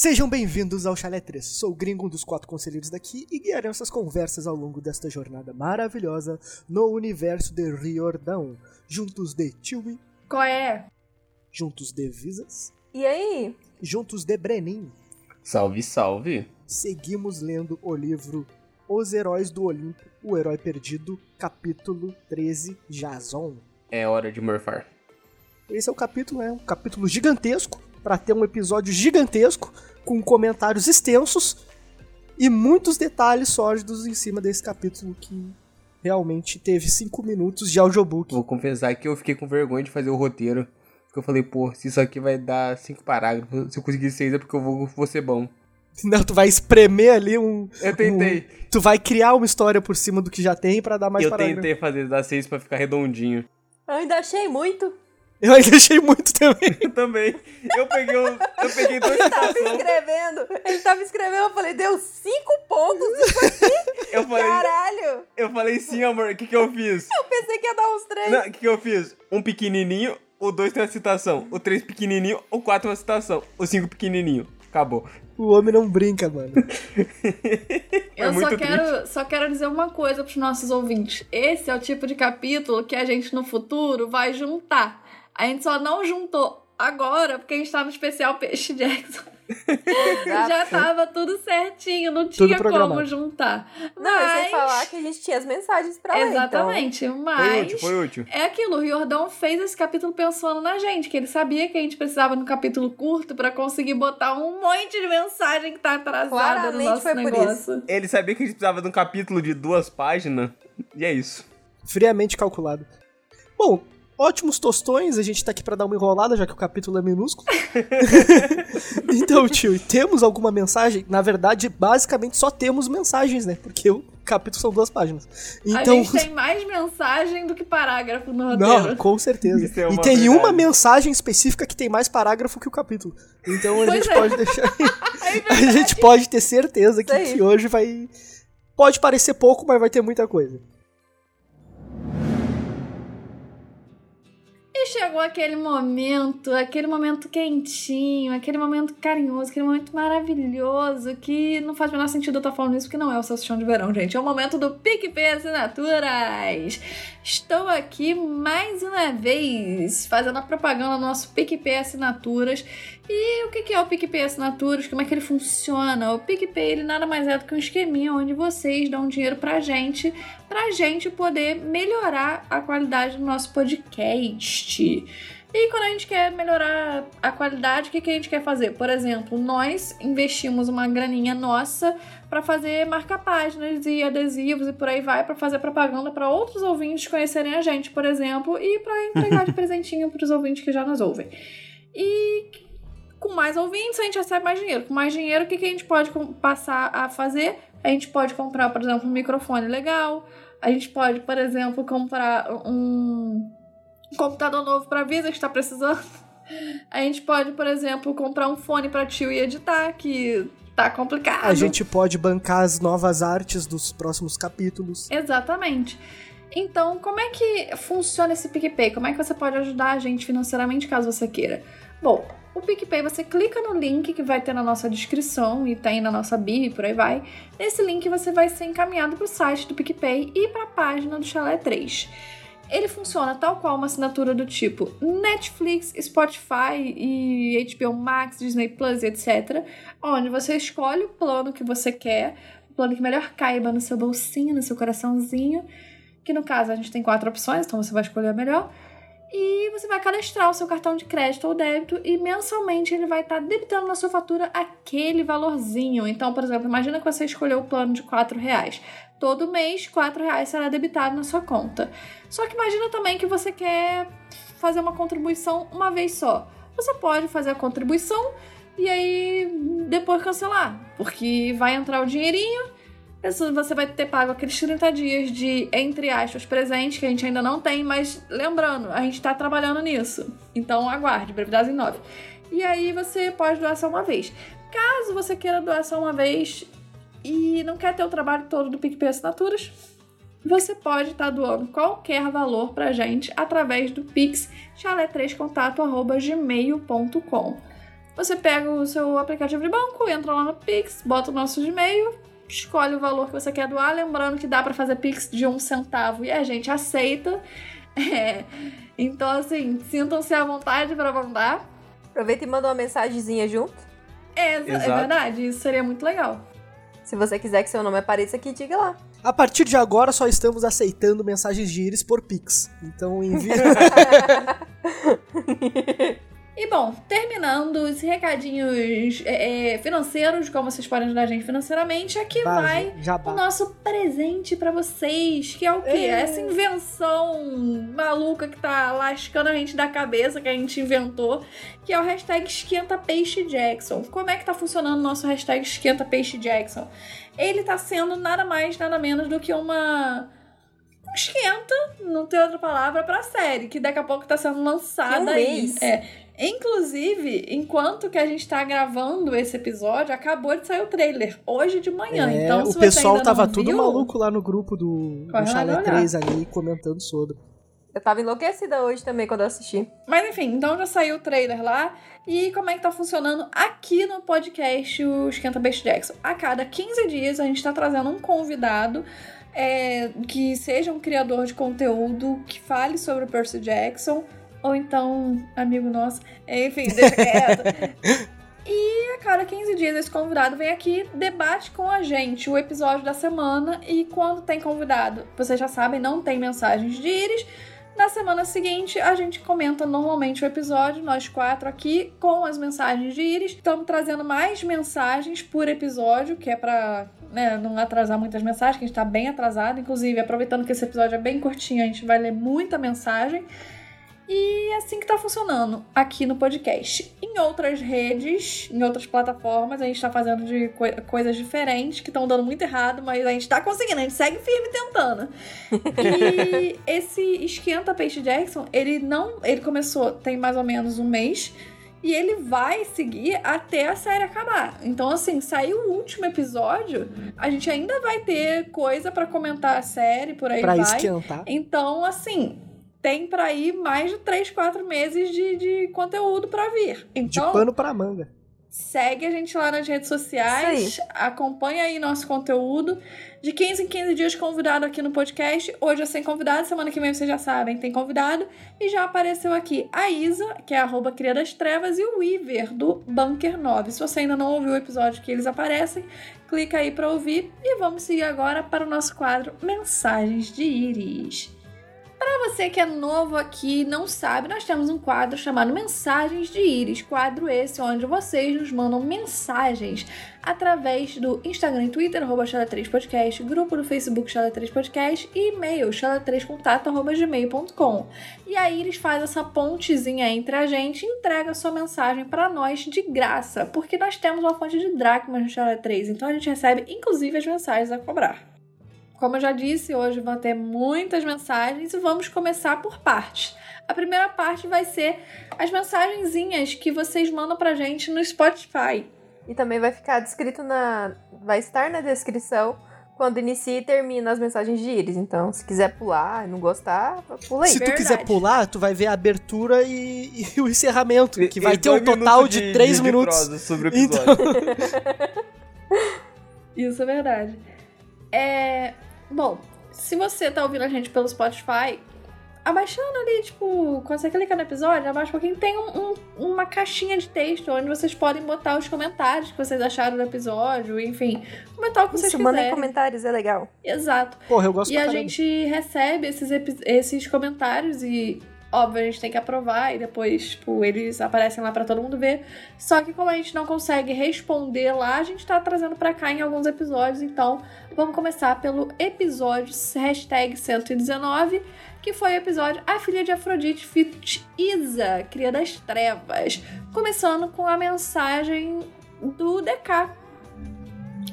Sejam bem-vindos ao Chalé 3. Sou o gringo, um dos quatro conselheiros daqui, e guiarei essas conversas ao longo desta jornada maravilhosa no universo de Riordão. Juntos de Tiwi, Qual é? juntos de Visas, E aí? juntos de Brenin. Salve, salve. Seguimos lendo o livro Os Heróis do Olimpo, o Herói Perdido, capítulo 13, Jason. É hora de morfar. Esse é o capítulo, é um capítulo gigantesco, para ter um episódio gigantesco, com comentários extensos e muitos detalhes sórdidos em cima desse capítulo que realmente teve cinco minutos de audiobook. Vou confessar que eu fiquei com vergonha de fazer o roteiro. Porque eu falei, pô, se isso aqui vai dar cinco parágrafos, se eu conseguir seis é porque eu vou, vou ser bom. Não, tu vai espremer ali um. Eu tentei. um- tu vai criar uma história por cima do que já tem para dar mais eu parágrafo. tentei fazer dar seis pra ficar redondinho. Eu ainda achei muito. Eu ainda achei muito também. Eu também. Eu peguei, um, eu peguei dois Ele tava escrevendo. Ele tava escrevendo, eu falei, deu cinco pontos. Isso aqui, Eu falei, caralho. eu falei sim, amor. O que, que eu fiz? Eu pensei que ia dar uns três. Não, O que, que eu fiz? Um pequenininho, o dois tem uma citação. O três pequenininho, o quatro uma citação. O cinco pequenininho. Acabou. O homem não brinca, mano. Eu muito só quero, só quero dizer uma coisa pros nossos ouvintes. Esse é o tipo de capítulo que a gente no futuro vai juntar. A gente só não juntou agora porque a gente tá no especial Peixe Jackson. Já tava tudo certinho, não Tudo tinha programado. como juntar. Não, Mas... sei falar que a gente tinha as mensagens pra ler. então. Exatamente, Foi mas útil, foi útil. é aquilo, o Riordão fez esse capítulo pensando na gente, que ele sabia que a gente precisava de um capítulo curto pra conseguir botar um monte de mensagem que tá atrasada no Claramente nosso foi por negócio. Ele sabia que a gente precisava de um capítulo de duas páginas. E é isso. Friamente calculado. Bom, ótimos tostões, a gente tá aqui pra dar uma enrolada, já que o capítulo é minúsculo. então, tio, temos alguma mensagem? Na verdade, basicamente só temos mensagens, né? Porque o capítulo são duas páginas. A Então. gente tem mais mensagem do que parágrafo no roteiro. Não, com certeza. É e tem verdade. uma mensagem específica que tem mais parágrafo que o capítulo. Então a Pois gente é. pode deixar. a gente pode ter certeza que, que hoje vai. Pode parecer pouco, mas vai ter muita coisa. E chegou aquele momento, aquele momento quentinho, aquele momento carinhoso, aquele momento maravilhoso que não faz o menor sentido eu estar falando isso porque não é o salsichão de verão, gente. É o momento do PicPay Assinaturas. Estou aqui mais uma vez fazendo a propaganda do nosso PicPay Assinaturas. E o que é o PicPay Assinaturas? Como é que ele funciona? O PicPay ele nada mais é do que um esqueminha onde vocês dão dinheiro pra gente pra gente poder melhorar a qualidade do nosso podcast. E quando a gente quer melhorar a qualidade, o que, que a gente quer fazer? Por exemplo, nós investimos uma graninha nossa para fazer marca-páginas e adesivos e por aí vai, para fazer propaganda para outros ouvintes conhecerem a gente, por exemplo, e para entregar de presentinho para os ouvintes que já nos ouvem. E com mais ouvintes, a gente recebe mais dinheiro. Com mais dinheiro, o que, que a gente pode passar a fazer? A gente pode comprar, por exemplo, um microfone legal. A gente pode, por exemplo, comprar um computador novo para Visa que está precisando. A gente pode, por exemplo, comprar um fone para tio e editar, que tá complicado. A gente pode bancar as novas artes dos próximos capítulos. Exatamente. Então, como é que funciona esse PicPay? Como é que você pode ajudar a gente financeiramente caso você queira? Bom, o PicPay você clica no link que vai ter na nossa descrição e tem na nossa bio e por aí vai. Nesse link você vai ser encaminhado para o site do PicPay e para a página do Chalé 3. Ele funciona tal qual uma assinatura do tipo Netflix, Spotify e HBO Max, Disney Plus, etc. Onde você escolhe o plano que você quer, o plano que melhor caiba no seu bolsinho, no seu coraçãozinho. Que no caso a gente tem quatro opções, então você vai escolher a melhor. E você vai cadastrar o seu cartão de crédito ou débito e mensalmente ele vai estar debitando na sua fatura aquele valorzinho. Então, por exemplo, imagina que você escolheu o plano de 4 reais. Todo mês, 4 reais será debitado na sua conta. Só que imagina também que você quer fazer uma contribuição uma vez só. Você pode fazer a contribuição e aí depois cancelar, porque vai entrar o dinheirinho Você vai ter pago aqueles 30 dias de, entre aspas, presente, que a gente ainda não tem, mas lembrando, a gente tá trabalhando nisso. Então aguarde, brevidade em 9. E aí você pode doar só uma vez. Caso você queira doar só uma vez e não quer ter o trabalho todo do PicPay Assinaturas, você pode estar doando qualquer valor pra gente através do Pix chalé3contato.gmail.com. Você pega o seu aplicativo de banco, entra lá no Pix, bota o nosso e-mail, escolhe o valor que você quer doar. Lembrando que dá para fazer Pix de um centavo e a gente aceita. É, então, assim, sintam-se à vontade para mandar. Aproveita e manda uma mensagenzinha junto. É, é Exato. verdade, isso seria muito legal. Se você quiser que seu nome apareça aqui, diga lá. A partir de agora só estamos aceitando mensagens de íris por Pix. Então envia. E bom, terminando os recadinhos é, é, financeiros, como vocês podem ajudar a gente financeiramente, aqui vai o Jabá. nosso presente pra vocês, que é o quê? É. Essa invenção maluca que tá lascando a gente da cabeça, que a gente inventou, que é o hashtag Esquenta Peixe Jackson. Como é que tá funcionando o nosso hashtag Esquenta Peixe Jackson? Ele tá sendo nada mais, nada menos do que uma... um esquenta, não tem outra palavra, pra série, que daqui a pouco tá sendo lançada Que um aí. mês. É. Inclusive, enquanto que a gente tá gravando esse episódio, acabou de sair o trailer, hoje de manhã. É, então, se o você pessoal ainda tava não tudo viu, maluco lá no grupo do, do Chalé olhar. 3 ali comentando sobre. Eu tava enlouquecida hoje também quando eu assisti. Mas enfim, então já saiu o trailer lá. E como é que tá funcionando aqui no podcast o Esquenta Best Jackson? A cada 15 dias a gente tá trazendo um convidado é, que seja um criador de conteúdo que fale sobre o Percy Jackson. Ou então, amigo nosso. Enfim, deixa quieto. E a cada 15 dias esse convidado vem aqui, debate com a gente o episódio da semana. E quando tem convidado, vocês já sabem, não tem mensagens de íris. Na semana seguinte, a gente comenta normalmente o episódio, nós quatro aqui, com as mensagens de íris. Estamos trazendo mais mensagens por episódio, que é pra né, não atrasar muitas mensagens, que a gente tá bem atrasado. Inclusive, aproveitando que esse episódio é bem curtinho, a gente vai ler muita mensagem. E é assim que tá funcionando aqui no podcast. Em outras redes, em outras plataformas, a gente tá fazendo de coi- coisas diferentes que estão dando muito errado, mas a gente tá conseguindo, a gente segue firme tentando. E esse Esquenta Peixe Jackson, ele não. Ele começou tem mais ou menos um mês. E ele vai seguir até a série acabar. Então, assim, saiu o último episódio, a gente ainda vai ter coisa pra comentar a série, por aí Pra vai. esquentar. Então, assim, tem pra ir mais de 3, 4 meses de, de conteúdo pra vir. De Então, pano pra manga. segue a gente lá nas redes sociais, acompanha aí nosso conteúdo. De 15 em 15 dias convidado aqui no podcast. Hoje é sem convidado, semana que vem vocês já sabem, tem convidado. E já apareceu aqui a Isa, que é arroba Cria das Trevas, e o Weaver, do Bunker 9. Se você ainda não ouviu o episódio que eles aparecem, clica aí pra ouvir. E vamos seguir agora para o nosso quadro Mensagens de Íris. Para você que é novo aqui e não sabe, nós temos um quadro chamado Mensagens de Íris. Quadro esse onde vocês nos mandam mensagens através do Instagram e Twitter, arroba Chala3podcast, grupo do Facebook Chala3podcast e e-mail chala3contato.gmail.com. E a Iris faz essa pontezinha entre a gente e entrega sua mensagem para nós de graça, porque nós temos uma fonte de dracmas no Chala 3, então a gente recebe inclusive as mensagens a cobrar. Como eu já disse, hoje vão ter muitas mensagens e vamos começar por partes. A primeira parte vai ser as mensagenzinhas que vocês mandam pra gente no Spotify. E também vai ficar descrito na. Vai estar na descrição quando inicia e termina as mensagens de íris. Então, se quiser pular e não gostar, pula aí. Se tu verdade. quiser pular, tu vai ver a abertura e, e o encerramento, que E- vai e ter um total minutos de 3 de minutos. sobre o Então- episódio. Isso é verdade. É. Bom, se você tá ouvindo a gente pelo Spotify, abaixando ali, tipo, quando você clica no episódio, abaixa um pouquinho, tem um- um- uma caixinha de texto onde vocês podem botar os comentários que vocês acharam do episódio, enfim, comentar o que vocês Isso, mandem quiserem. comentários, é legal. Exato. Porra, eu gosto E a caramba. gente recebe esses, esses comentários e, óbvio, a gente tem que aprovar e depois, tipo, eles aparecem lá pra todo mundo ver. Só que como a gente não consegue responder lá, a gente tá trazendo pra cá em alguns episódios. Então, vamos começar pelo episódio hashtag 119, que foi o episódio A Filha de Afrodite Fit Isa, Cria das Trevas. Começando com a mensagem do DK.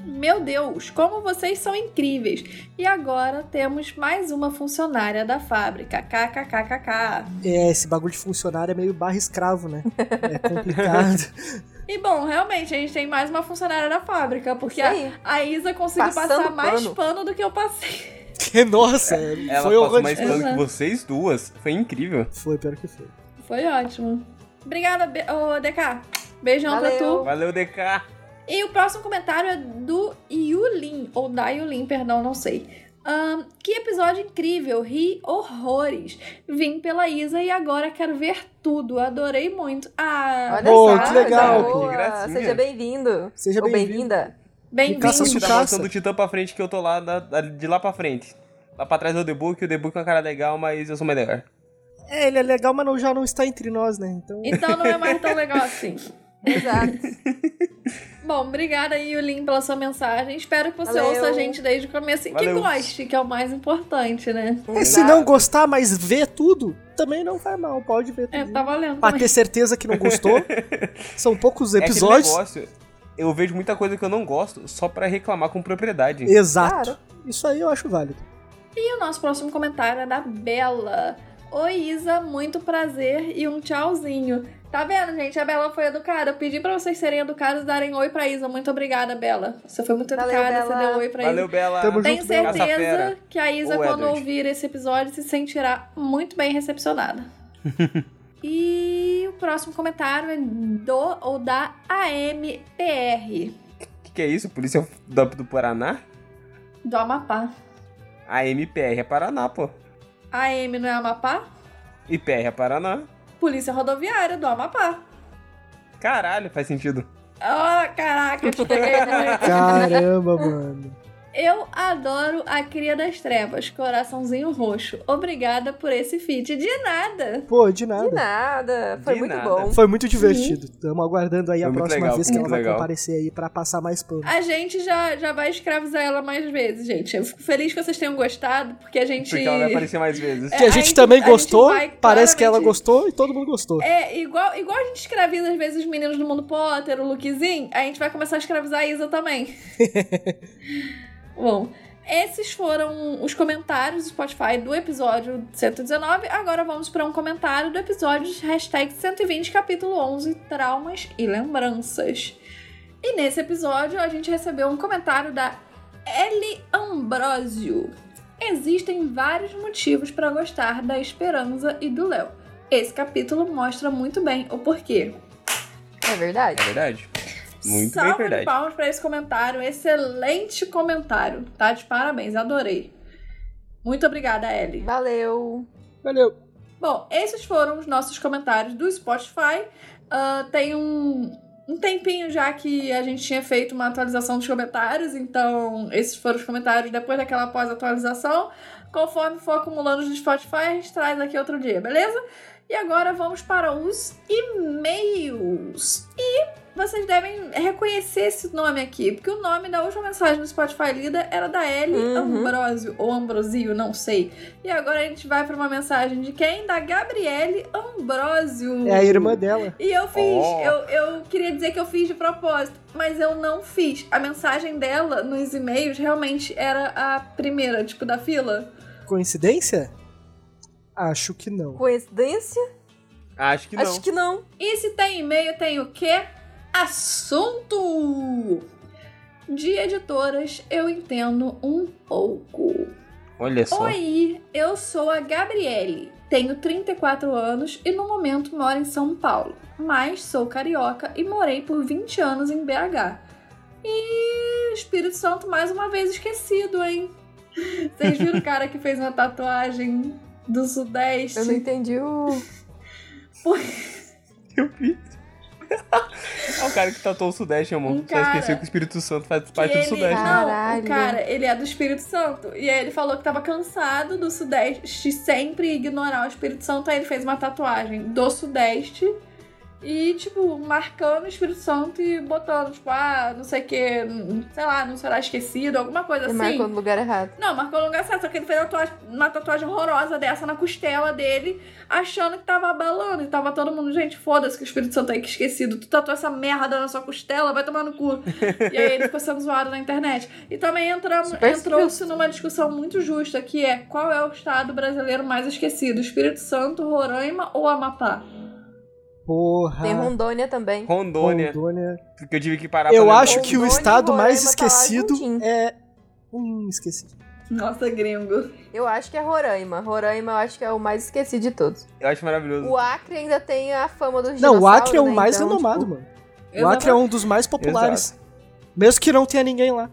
Meu Deus, como vocês são incríveis! E agora temos mais uma funcionária da fábrica. KKKKK. É, esse bagulho de funcionário é meio barra escravo, né? É complicado. E bom, realmente, a gente tem mais uma funcionária da fábrica, porque a, aí. a Isa conseguiu Passando passar mais pano. pano do que eu passei. Nossa, Ela foi passou mais pano que vocês duas. Foi incrível. Foi, pior que foi. Foi ótimo. Obrigada, ô, DK. Beijão pra Valeu. tu. Valeu, DK. E o próximo comentário é do Yulin, ou da Yulin, perdão, não sei. Ahn, que episódio incrível, ri horrores. Vim pela Isa e agora quero ver tudo. Adorei muito. Ah, Olha só, que legal, boa. que gracinha. Seja bem-vindo. Seja bem-vinda. bem-vindo. Você tá Sucaça. mostrando o Titã pra frente que eu tô lá, da- da- de lá pra frente. Lá pra trás é o Debug, o Debug é uma cara legal, mas eu sou melhor. É, ele é legal, mas não, já não está entre nós, né? Então. Então não é mais tão legal assim. Exato. Bom, obrigada Yulin pela sua mensagem. Espero que você Valeu. ouça a gente desde o começo e que Valeu. goste, que é o mais importante, né? E se não gostar, mas ver tudo, também não faz mal, pode ver tudo. É, tá valendo. Pra também. ter certeza que não gostou. São poucos É episódios. negócio, eu vejo muita coisa que eu não gosto só pra reclamar com propriedade. Exato. Claro. Isso aí eu acho válido. E o nosso próximo comentário é da Bela. Oi, Isa, muito prazer e um tchauzinho. Tá vendo, gente? A Bela foi educada. Eu pedi pra vocês serem educados e darem oi pra Isa. Muito obrigada, Bela. Você foi muito Valeu, educada, Bela. você deu oi pra Valeu, Isa. Bela. Tamo Tenho junto, Bela. certeza que a Isa, Ou quando Edward. ouvir esse episódio, se sentirá muito bem recepcionada. e o próximo comentário é do ou da AMPR, O que, que é isso? Polícia do, do Paraná? do Amapá. A MPR é Paraná, pô. AM não é Amapá? E PR é Paraná. Polícia Rodoviária do Amapá. Caralho, faz sentido. Ah, caraca, eu te peguei muito. Caramba, mano. Eu adoro a Cria das Trevas, coraçãozinho roxo. Obrigada por esse feat. De nada. Pô, de nada. De nada. Foi De muito nada. bom. Foi muito divertido. Estamos aguardando aí a Foi muito próxima legal, vez que ela muito vai legal. comparecer aí pra passar mais pano. A gente já, já vai escravizar ela mais vezes, gente. Eu fico feliz que vocês tenham gostado, porque a gente. Porque ela vai aparecer mais vezes. É, Que a a gente gente- também a gente gostou, vai parece que ela claramente- gostou e todo mundo gostou. É, igual, igual a gente escraviza às vezes os meninos do mundo Potter, o Lukezinho, a gente vai começar a escravizar a Isa também. Bom, esses foram os comentários do Spotify do episódio 119. Agora vamos para um comentário do episódio hashtag 120, capítulo 11, Traumas e Lembranças. E nesse episódio a gente recebeu um comentário da Ellie Ambrosio. Existem vários motivos para gostar da Esperança e do Léo. Esse capítulo mostra muito bem o porquê. É verdade? É verdade. Muito Salve bem verdade. de palmas para esse comentário. Excelente comentário. Tá de parabéns, adorei. Muito obrigada, Ellie. Valeu. Valeu. Bom, esses foram os nossos comentários do Spotify. Ah, tem um, um tempinho já que a gente tinha feito uma atualização dos comentários, então esses foram os comentários depois daquela pós-atualização. Conforme for acumulando os do Spotify, a gente traz aqui outro dia, beleza? E agora vamos para os e-mails. E vocês devem reconhecer esse nome aqui, porque o nome da última mensagem do Spotify lida era da Ellie Uhum. Ambrosio, ou Ambrosio, não sei. E agora a gente vai para uma mensagem de quem? Da Gabriele Ambrosio. É a irmã dela. E eu fiz, Oh. eu, eu queria dizer que eu fiz de propósito, mas eu não fiz. A mensagem dela nos e-mails realmente era a primeira, tipo, da fila. Coincidência? Acho que não. Coincidência? Acho que não. Acho que não. E se tem e-mail, tem o quê? Assunto! De editoras, eu entendo um pouco. Olha só. Oi, eu sou a Gabriele. Tenho 34 anos e no momento moro em São Paulo. Mas sou carioca e morei por 20 anos em BH. E Espírito Santo mais uma vez esquecido, hein? Vocês viram o cara que fez uma tatuagem do Sudeste? Eu não entendi o. Eu vi. é o cara que tatuou o Sudeste, amor. Um Só cara esqueceu que o Espírito Santo faz parte do ele- Sudeste. Não, Caralho. o cara, ele é do Espírito Santo. E aí ele falou que tava cansado do Sudeste sempre ignorar o Espírito Santo. Aí ele fez uma tatuagem do Sudeste. E, tipo, marcando o Espírito Santo e botando, tipo, ah, não sei o que, sei lá, não será esquecido, alguma coisa Ele assim. marcou no lugar errado. Não, marcou no lugar certo, só que ele fez uma tatuagem, uma tatuagem horrorosa dessa na costela dele, achando que tava abalando. E tava todo mundo, gente, foda-se que o Espírito Santo aí que esquecido. Tu tatuou essa merda na sua costela, vai tomar no cu. e aí ele ficou sendo zoado na internet. E também entramos, entrou-se numa discussão muito justa, que é qual é o estado brasileiro mais esquecido? Espírito Santo, Roraima ou Amapá? Porra. Tem Rondônia também. Rondônia. Rondônia. Porque eu tive que parar Eu pra acho lembrar. que o Rondônia estado mais tá esquecido juntinho. é. Hum, esqueci. Nossa, gringo. Eu acho que é Roraima. Roraima eu acho que é o mais esquecido de todos. Eu acho maravilhoso. O Acre ainda tem a fama dos Não, o Acre é o né? mais Então, renomado, tipo, mano. O Acre é um dos mais populares. Mesmo que não tenha ninguém lá.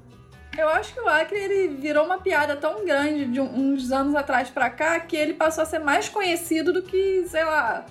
Eu acho que o Acre ele virou uma piada tão grande de uns anos atrás pra cá que ele passou a ser mais conhecido do que, sei lá.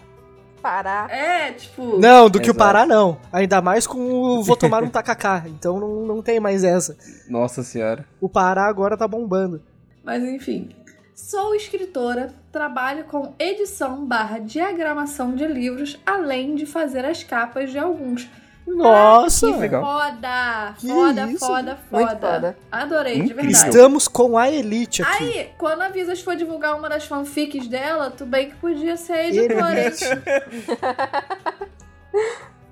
Pará. É, tipo. Não, do que o Exato. Pará, não. Ainda mais com o Vou Tomar um Tacacá. Então não, não tem mais essa. Nossa senhora. O Pará agora tá bombando. Mas enfim. Sou escritora, trabalho com edição barra diagramação de livros, além de fazer as capas de alguns. Nossa! Que legal. foda! Que Foda, isso? foda, Muito foda. foda. Adorei, de Incrível. verdade. Estamos com a Elite aqui. Aí, quando a Visas for divulgar uma das fanfics dela, tu bem que podia ser editora, hein? Elite.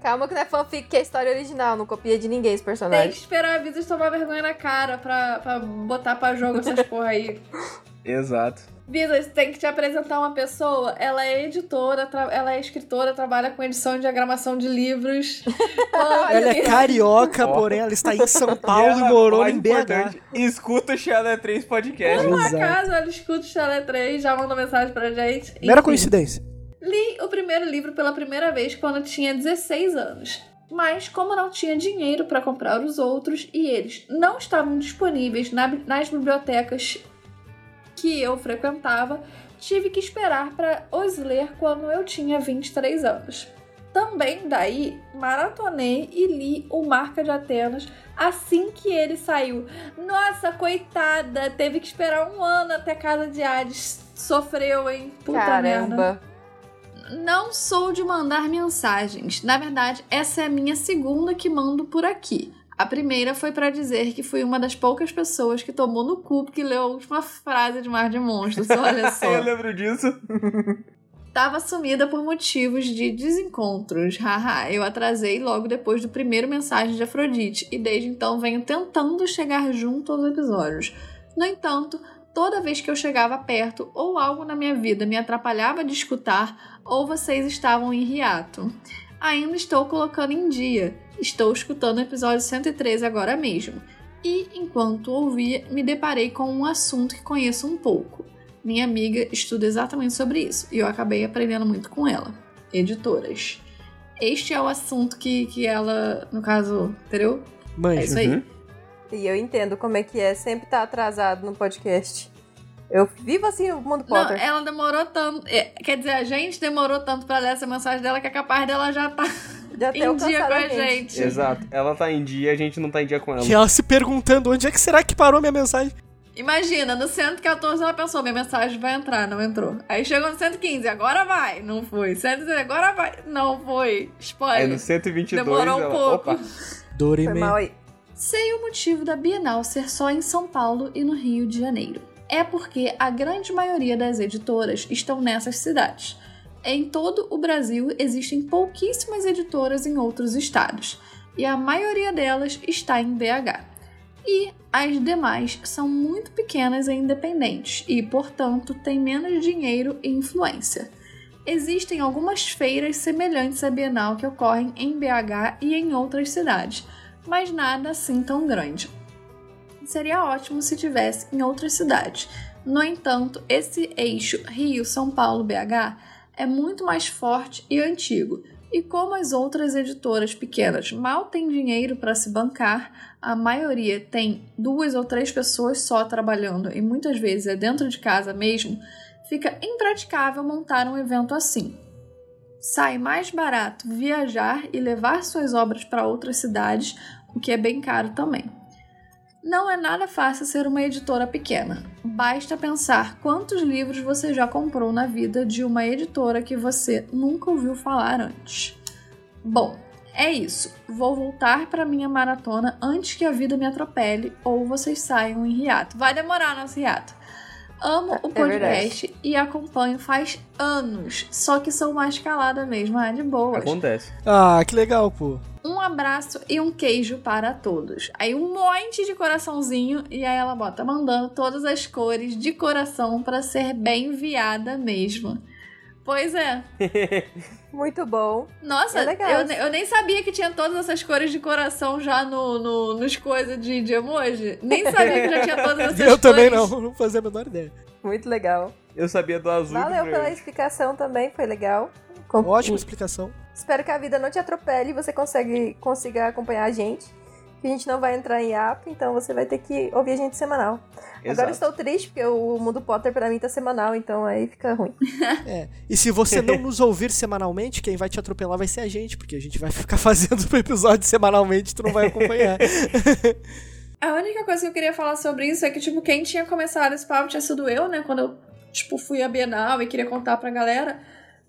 Calma que não é fanfic, que é história original. Não copia de ninguém esse Tem personagem. que esperar a Visas tomar vergonha na cara pra, pra botar pra jogo essas porra aí. Exato. Visas, tem que te apresentar uma pessoa. Ela é editora, tra- ela é escritora, trabalha com edição e diagramação de livros. Ela é carioca, porém ela está em São Paulo e ela, morou mais em BH. Escuta o Xana 3 podcast. Por um acaso, ela escuta o Chalé 3, já mandou mensagem pra gente. Mera Enfim. coincidência. Li o primeiro livro pela primeira vez quando tinha 16 anos. Mas, como não tinha dinheiro para comprar os outros e eles não estavam disponíveis na- nas bibliotecas que eu frequentava, tive que esperar para os ler quando eu tinha 23 anos. Também daí maratonei e li o Marca de Atenas assim que ele saiu. Nossa, coitada, teve que esperar um ano até a Casa de Hades. Sofreu, hein? Puta merda. Caramba. Não sou de mandar mensagens. Na verdade, essa é a minha segunda que mando por aqui. A primeira foi pra dizer que fui uma das poucas pessoas que tomou no cu que leu a última frase de Mar de Monstros. Olha Eu só. lembro disso. Tava sumida por motivos de desencontros. Haha, eu atrasei logo depois do primeiro mensagem de Afrodite e desde então venho tentando chegar junto aos episódios. No entanto, toda vez que eu chegava perto ou algo na minha vida me atrapalhava de escutar, ou vocês estavam em hiato. Ainda estou colocando em dia. Estou escutando o episódio 113 agora mesmo. E enquanto ouvia, me deparei com um assunto que conheço um pouco. Minha amiga estuda exatamente sobre isso e eu acabei aprendendo muito com ela. Editoras. Este é o assunto que, que ela, no caso, entendeu? É Manja. isso aí. Uhum. E eu entendo como é que é sempre estar atrasado no podcast. Eu vivo assim o mundo Não, Potter. ela demorou tanto. é, quer dizer, a gente demorou tanto pra ler essa mensagem dela que é capaz dela já tá Já em dia com a cancelamento. gente. Exato. Ela tá em dia, a gente não tá em dia com ela. E ela se perguntando onde é que será que parou minha mensagem. Imagina, no 114 ela pensou, minha mensagem vai entrar, não entrou. Aí chegou no 115, agora vai, não foi. 116, agora vai, não foi. Aí Spoiler. no 122 Demorou um ela... pouco. Opa, Foi mal aí. Sei o motivo da Bienal ser só em São Paulo e no Rio de Janeiro. É porque a grande maioria das editoras estão nessas cidades. Em todo o Brasil existem pouquíssimas editoras em outros estados, e a maioria delas está em BH. E as demais são muito pequenas e independentes, e, portanto, têm menos dinheiro e influência. Existem algumas feiras semelhantes à Bienal que ocorrem em BH e em outras cidades, mas nada assim tão grande. Seria ótimo se tivesse em outras cidades. No entanto, esse eixo Rio-São Paulo-BH é muito mais forte e antigo. E como as outras editoras pequenas mal têm dinheiro para se bancar, a maioria tem duas ou três pessoas só trabalhando e muitas vezes é dentro de casa mesmo, fica impraticável montar um evento assim. Sai mais barato viajar e levar suas obras para outras cidades, o que é bem caro também. Não é nada fácil ser uma editora pequena. Basta pensar quantos livros você já comprou na vida de uma editora que você nunca ouviu falar antes. Bom, é isso. Vou voltar para minha maratona antes que a vida me atropele ou vocês saiam em hiato. Vai demorar nosso hiato. Amo o É podcast e acompanho faz anos, só que sou mais calada mesmo, ah, de boas. acontece. Ah, que legal, pô. Um abraço e um queijo para todos. Aí um monte de coraçãozinho e aí ela bota mandando todas as cores de coração para ser bem enviada mesmo. Pois é. Muito bom. Nossa, É legal. eu, eu nem sabia que tinha todas essas cores de coração já no, no, nos coisas de, de emoji. Nem sabia que já tinha todas essas Eu também cores. não, não fazia a menor ideia. Muito legal. Eu sabia do azul. Valeu pela explicação também, foi legal. Com- Ótima explicação. Espero que a vida não te atropele e você consegue, consiga acompanhar a gente. Que a gente não vai entrar em app, então você vai ter que ouvir a gente semanal. Agora eu estou triste, porque o Mundo Potter pra mim tá semanal, então aí fica ruim. É. E se você não nos ouvir semanalmente, quem vai te atropelar vai ser a gente, porque a gente vai ficar fazendo o episódio semanalmente, tu não vai acompanhar. A única coisa que eu queria falar sobre isso é que, tipo, quem tinha começado esse papo tinha sido eu, né? Quando eu, tipo, fui à Bienal e queria contar pra galera.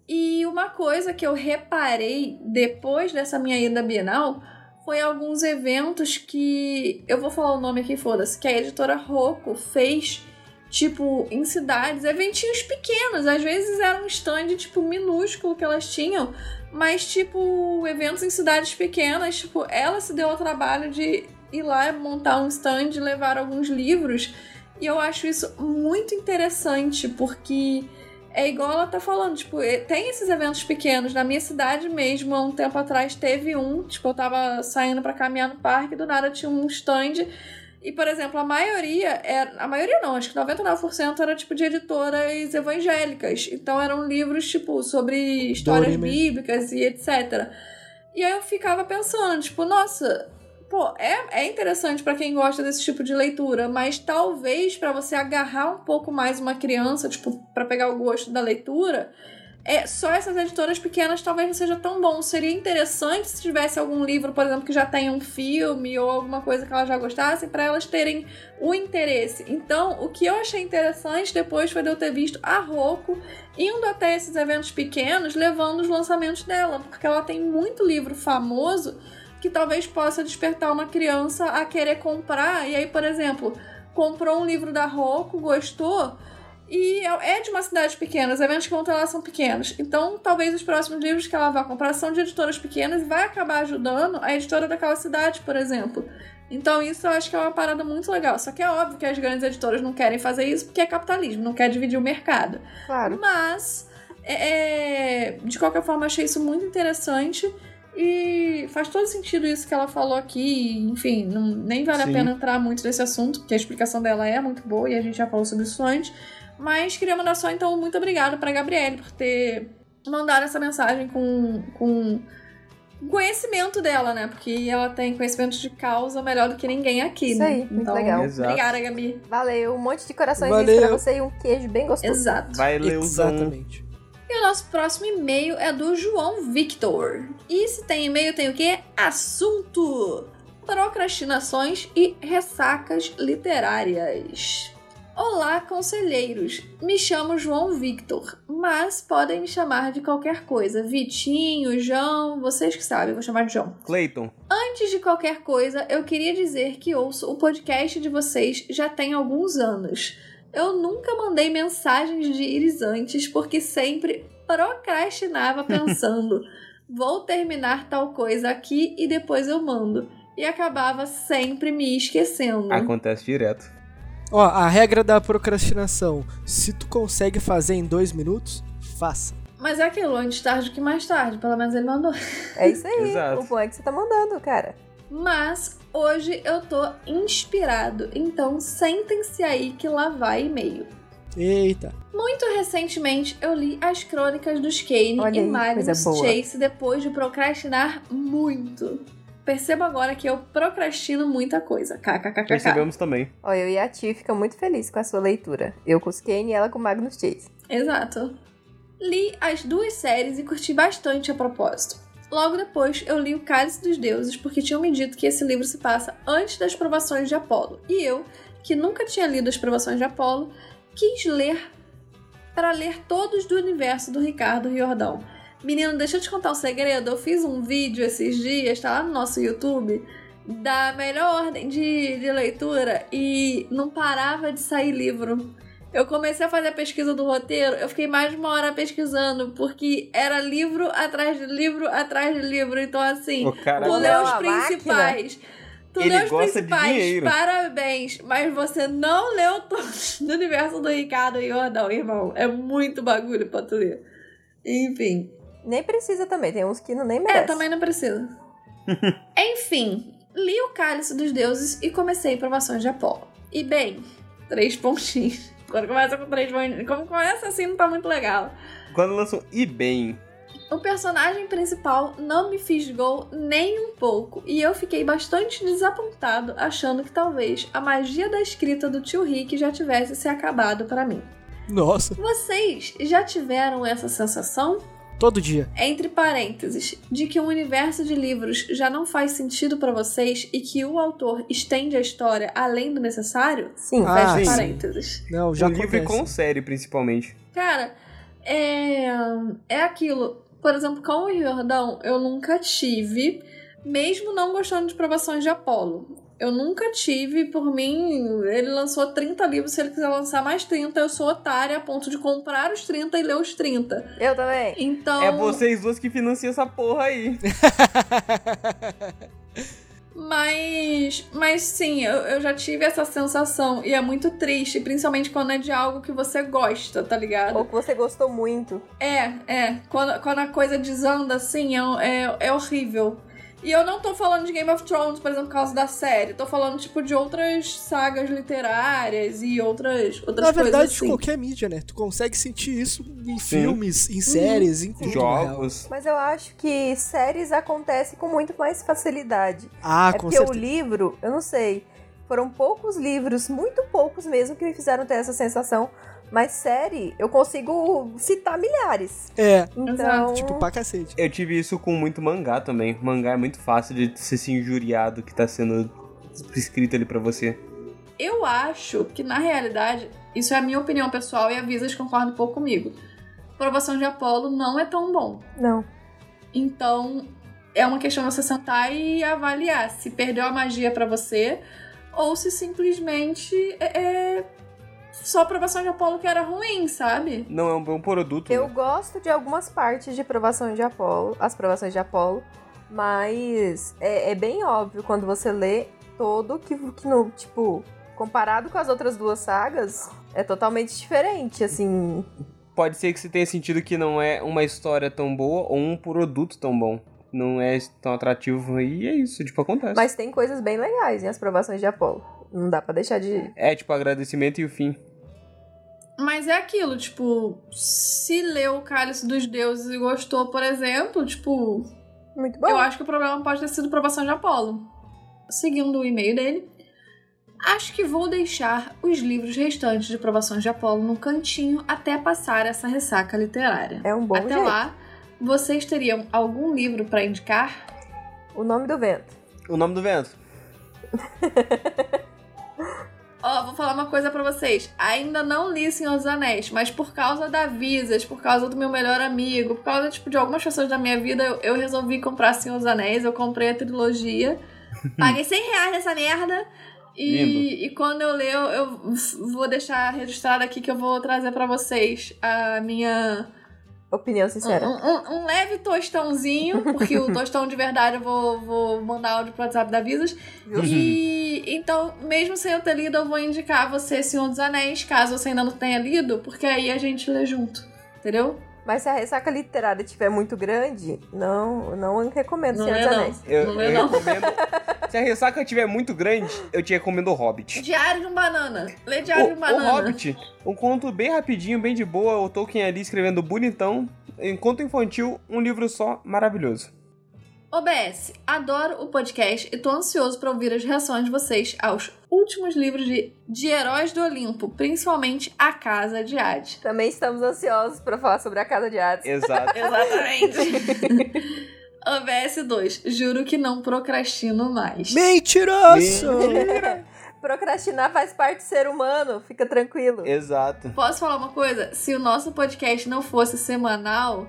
E uma coisa que eu reparei depois dessa minha ida à Bienal foi alguns eventos que. Eu vou falar o nome aqui, foda-se. Que a editora Rocco fez, tipo, em cidades, eventinhos pequenos. Às vezes era um stand, tipo, minúsculo que elas tinham. Mas, tipo, eventos em cidades pequenas, tipo, ela se deu ao trabalho de ir lá montar um stand, levar alguns livros. E eu acho isso muito interessante, porque é igual ela tá falando, tipo, tem esses eventos pequenos. Na minha cidade mesmo, há um tempo atrás, teve um. Tipo, eu tava saindo para caminhar no parque, do nada tinha um stand. E, por exemplo, a maioria era. A maioria não, acho que 99% era tipo de editoras evangélicas. Então eram livros, tipo, sobre histórias Dorime. bíblicas e etc. E aí eu ficava pensando, tipo, nossa, pô, é, é interessante para quem gosta desse tipo de leitura, mas talvez para você agarrar um pouco mais uma criança, tipo, para pegar o gosto da leitura, é só essas editoras pequenas talvez não seja tão bom. Seria interessante se tivesse algum livro, por exemplo, que já tenha um filme ou alguma coisa que elas já gostassem, para elas terem o interesse. Então, o que eu achei interessante depois foi de eu ter visto a Rocco indo até esses eventos pequenos, levando os lançamentos dela, porque ela tem muito livro famoso que talvez possa despertar uma criança a querer comprar. E aí, por exemplo, comprou um livro da Rocco, gostou, e é de uma cidade pequena, os eventos que vão ter lá são pequenos. Então, talvez os próximos livros que ela vá comprar são de editoras pequenas e vai acabar ajudando a editora daquela cidade, por exemplo. Então, isso eu acho que é uma parada muito legal. Só que é óbvio que as grandes editoras não querem fazer isso porque é capitalismo, não quer dividir o mercado. Claro. Mas, é, de qualquer forma, achei isso muito interessante. E faz todo sentido isso que ela falou aqui. Enfim, não, nem vale Sim. a pena entrar muito nesse assunto, porque a explicação dela é muito boa e a gente já falou sobre isso antes. Mas queria mandar só, então, muito obrigada pra Gabriele por ter mandado essa mensagem com, com conhecimento dela, né? Porque ela tem conhecimento de causa melhor do que ninguém aqui, Isso né? aí, muito então, legal. Exato. Obrigada, Gabi. Valeu, um monte de corações pra você e um queijo bem gostoso. Exato. Vai, Leuzão. Exatamente. E o nosso próximo e-mail é do João Victor. E se tem e-mail, tem o quê? Assunto: procrastinações e ressacas literárias. Olá, conselheiros. Me chamo João Victor, mas podem me chamar de qualquer coisa. Vitinho, João, vocês que sabem, vou chamar de João. Clayton. Antes de qualquer coisa, eu queria dizer que ouço o podcast de vocês já tem alguns anos. Eu nunca mandei mensagens de íris antes porque sempre procrastinava pensando: vou terminar tal coisa aqui e depois eu mando. E acabava sempre me esquecendo. Acontece direto. Ó, a regra da procrastinação. Se tu consegue fazer em dois minutos, faça. Mas é aquilo, antes tarde do que mais tarde, pelo menos ele mandou. É isso aí. Exato. O bom é que você tá mandando, cara. Mas hoje eu tô inspirado, então sentem-se aí que lá vai e-mail. Eita. Muito recentemente eu li as crônicas dos Kane Olha e Magnus. Chase depois de procrastinar muito. Percebo agora que eu procrastino muita coisa. KKKK. Percebemos também. Ó, eu e a Tia ficam muito felizes com a sua leitura. Eu com os Kane e ela com o Magnus Chase. Exato. Li as duas séries e curti bastante a propósito. Logo depois, eu li O Cálice dos Deuses, porque tinham me dito que esse livro se passa antes das provações de Apolo. E eu, que nunca tinha lido as provações de Apolo, quis ler para ler todos do universo do Ricardo Riordão. Menino, deixa eu te contar um segredo. Eu fiz um vídeo esses dias, tá lá no nosso YouTube, da melhor ordem de, de leitura e não parava de sair livro. Eu comecei a fazer a pesquisa do roteiro, eu fiquei mais de uma hora pesquisando, porque era livro atrás de livro atrás de livro. Então, assim, O cara os principais. Tu Ele leu os gosta de principais, dinheiro. parabéns. Mas você não leu todos do universo do Ricardo e Jordão, irmão. É muito bagulho pra tu ler. Enfim. Nem precisa também, tem uns que não nem É, merecem. também não precisa. Enfim, li o Cálice dos Deuses e comecei provações de Apolo. E bem, três pontinhos. Quando começa com três pontinhos. Como começa assim, não tá muito legal. Quando lançam e bem. O personagem principal não me fisgou nem um pouco, e eu fiquei bastante desapontado, achando que talvez a magia da escrita do tio Rick já tivesse se acabado para mim. Nossa. Vocês já tiveram essa sensação? Todo dia. Entre parênteses, de que o universo de livros já não faz sentido para vocês e que o autor estende a história além do necessário? Sim. Ah, Fecha sim. parênteses. Não, já livro e acontece. com série, principalmente. Cara, é. É aquilo. Por exemplo, com o Jordão, eu nunca tive, mesmo não gostando de provações de Apolo. Eu nunca tive, por mim, ele lançou 30 livros, se ele quiser lançar mais 30, eu sou otária a ponto de comprar os 30 e ler os 30. Eu também. Então. É vocês duas que financiam essa porra aí. Mas, mas sim, eu, eu já tive essa sensação e é muito triste, principalmente quando é de algo que você gosta, tá ligado? Ou que você gostou muito. É, é. Quando, quando a coisa desanda assim, é, é, é horrível. E eu não tô falando de Game of Thrones, por exemplo, por causa da série. Tô falando, tipo, de outras sagas literárias e outras, outras Na coisas verdade, assim. qualquer mídia, né? Tu consegue sentir isso em filmes, em séries, em tudo. na real. Jogos. Mas eu acho que séries acontecem com muito mais facilidade. Ah, é com porque certeza. o livro, eu não sei, foram poucos livros, muito poucos mesmo, que me fizeram ter essa sensação. Mas série, eu consigo citar milhares. É, Então, tipo, pra cacete. Eu tive isso com muito mangá também. Mangá é muito fácil de ser se injuriado que tá sendo escrito ali pra você. Eu acho que, na realidade, isso é a minha opinião pessoal e a Visas concorda um pouco comigo. Provação de Apolo não é tão bom. não. Então, é uma questão de você sentar e avaliar se perdeu a magia pra você ou se simplesmente é, é só aprovação de Apolo que era ruim, sabe? Não é um bom produto. Eu né? gosto de algumas partes de provações de Apolo, as provações de Apolo, mas é, é bem óbvio quando você lê todo que, que no, tipo, comparado com as outras duas sagas, é totalmente diferente, assim. Pode ser que você tenha sentido que não é uma história tão boa ou um produto tão bom. Não é tão atrativo e é isso, tipo, acontece. Mas tem coisas bem legais em as provações de Apolo. Não dá pra deixar de. É tipo agradecimento e o fim. Mas é aquilo, tipo, se leu o Cálice dos Deuses e gostou, por exemplo, tipo, Muito bom. Eu acho que o problema pode ter sido provação de Apolo. Seguindo o e-mail dele, acho que vou deixar os livros restantes de provações de Apolo no cantinho até passar essa ressaca literária. É um bom até jeito. lá, vocês teriam algum livro pra indicar? O nome do vento. O nome do vento? Ó, vou falar uma coisa pra vocês. Ainda não li Senhor dos Anéis, mas por causa da Visas, por causa do meu melhor amigo, por causa tipo, de algumas pessoas da minha vida, eu, eu resolvi comprar Senhor dos Anéis. Eu comprei a trilogia. Paguei 100 reais nessa merda. E, e quando eu ler, eu, eu vou deixar registrado aqui que eu vou trazer pra vocês a minha. Opinião Um, sincera. um- um leve tostãozinho, porque o tostão de verdade eu vou, vou mandar áudio pro WhatsApp da Visas. Viu? E então, mesmo sem eu ter lido, eu vou indicar você Senhor dos Anéis, caso você ainda não tenha lido, porque aí a gente lê junto. Entendeu? Mas se a ressaca literária estiver muito grande, não, não recomendo Não Senhor é dos não. Anéis. Eu, Não é eu não. recomendo. Se a ressaca estiver muito grande, eu te recomendo o Hobbit. Diário de um banana. Lê Diário de um O, o banana. Hobbit, um conto bem rapidinho, bem de boa, o Tolkien ali escrevendo bonitão. Em conto infantil, um livro só, maravilhoso. OBS, adoro o podcast e tô ansioso pra ouvir as reações de vocês aos últimos livros de, de Heróis do Olimpo, principalmente A Casa de Hades. Também estamos ansiosos para falar sobre a Casa de Hades. Exato. Exatamente. OBS 2, juro que não procrastino mais. Mentiroso! Procrastinar faz parte do ser humano, fica tranquilo. Exato. Posso falar uma coisa? Se o nosso podcast não fosse semanal,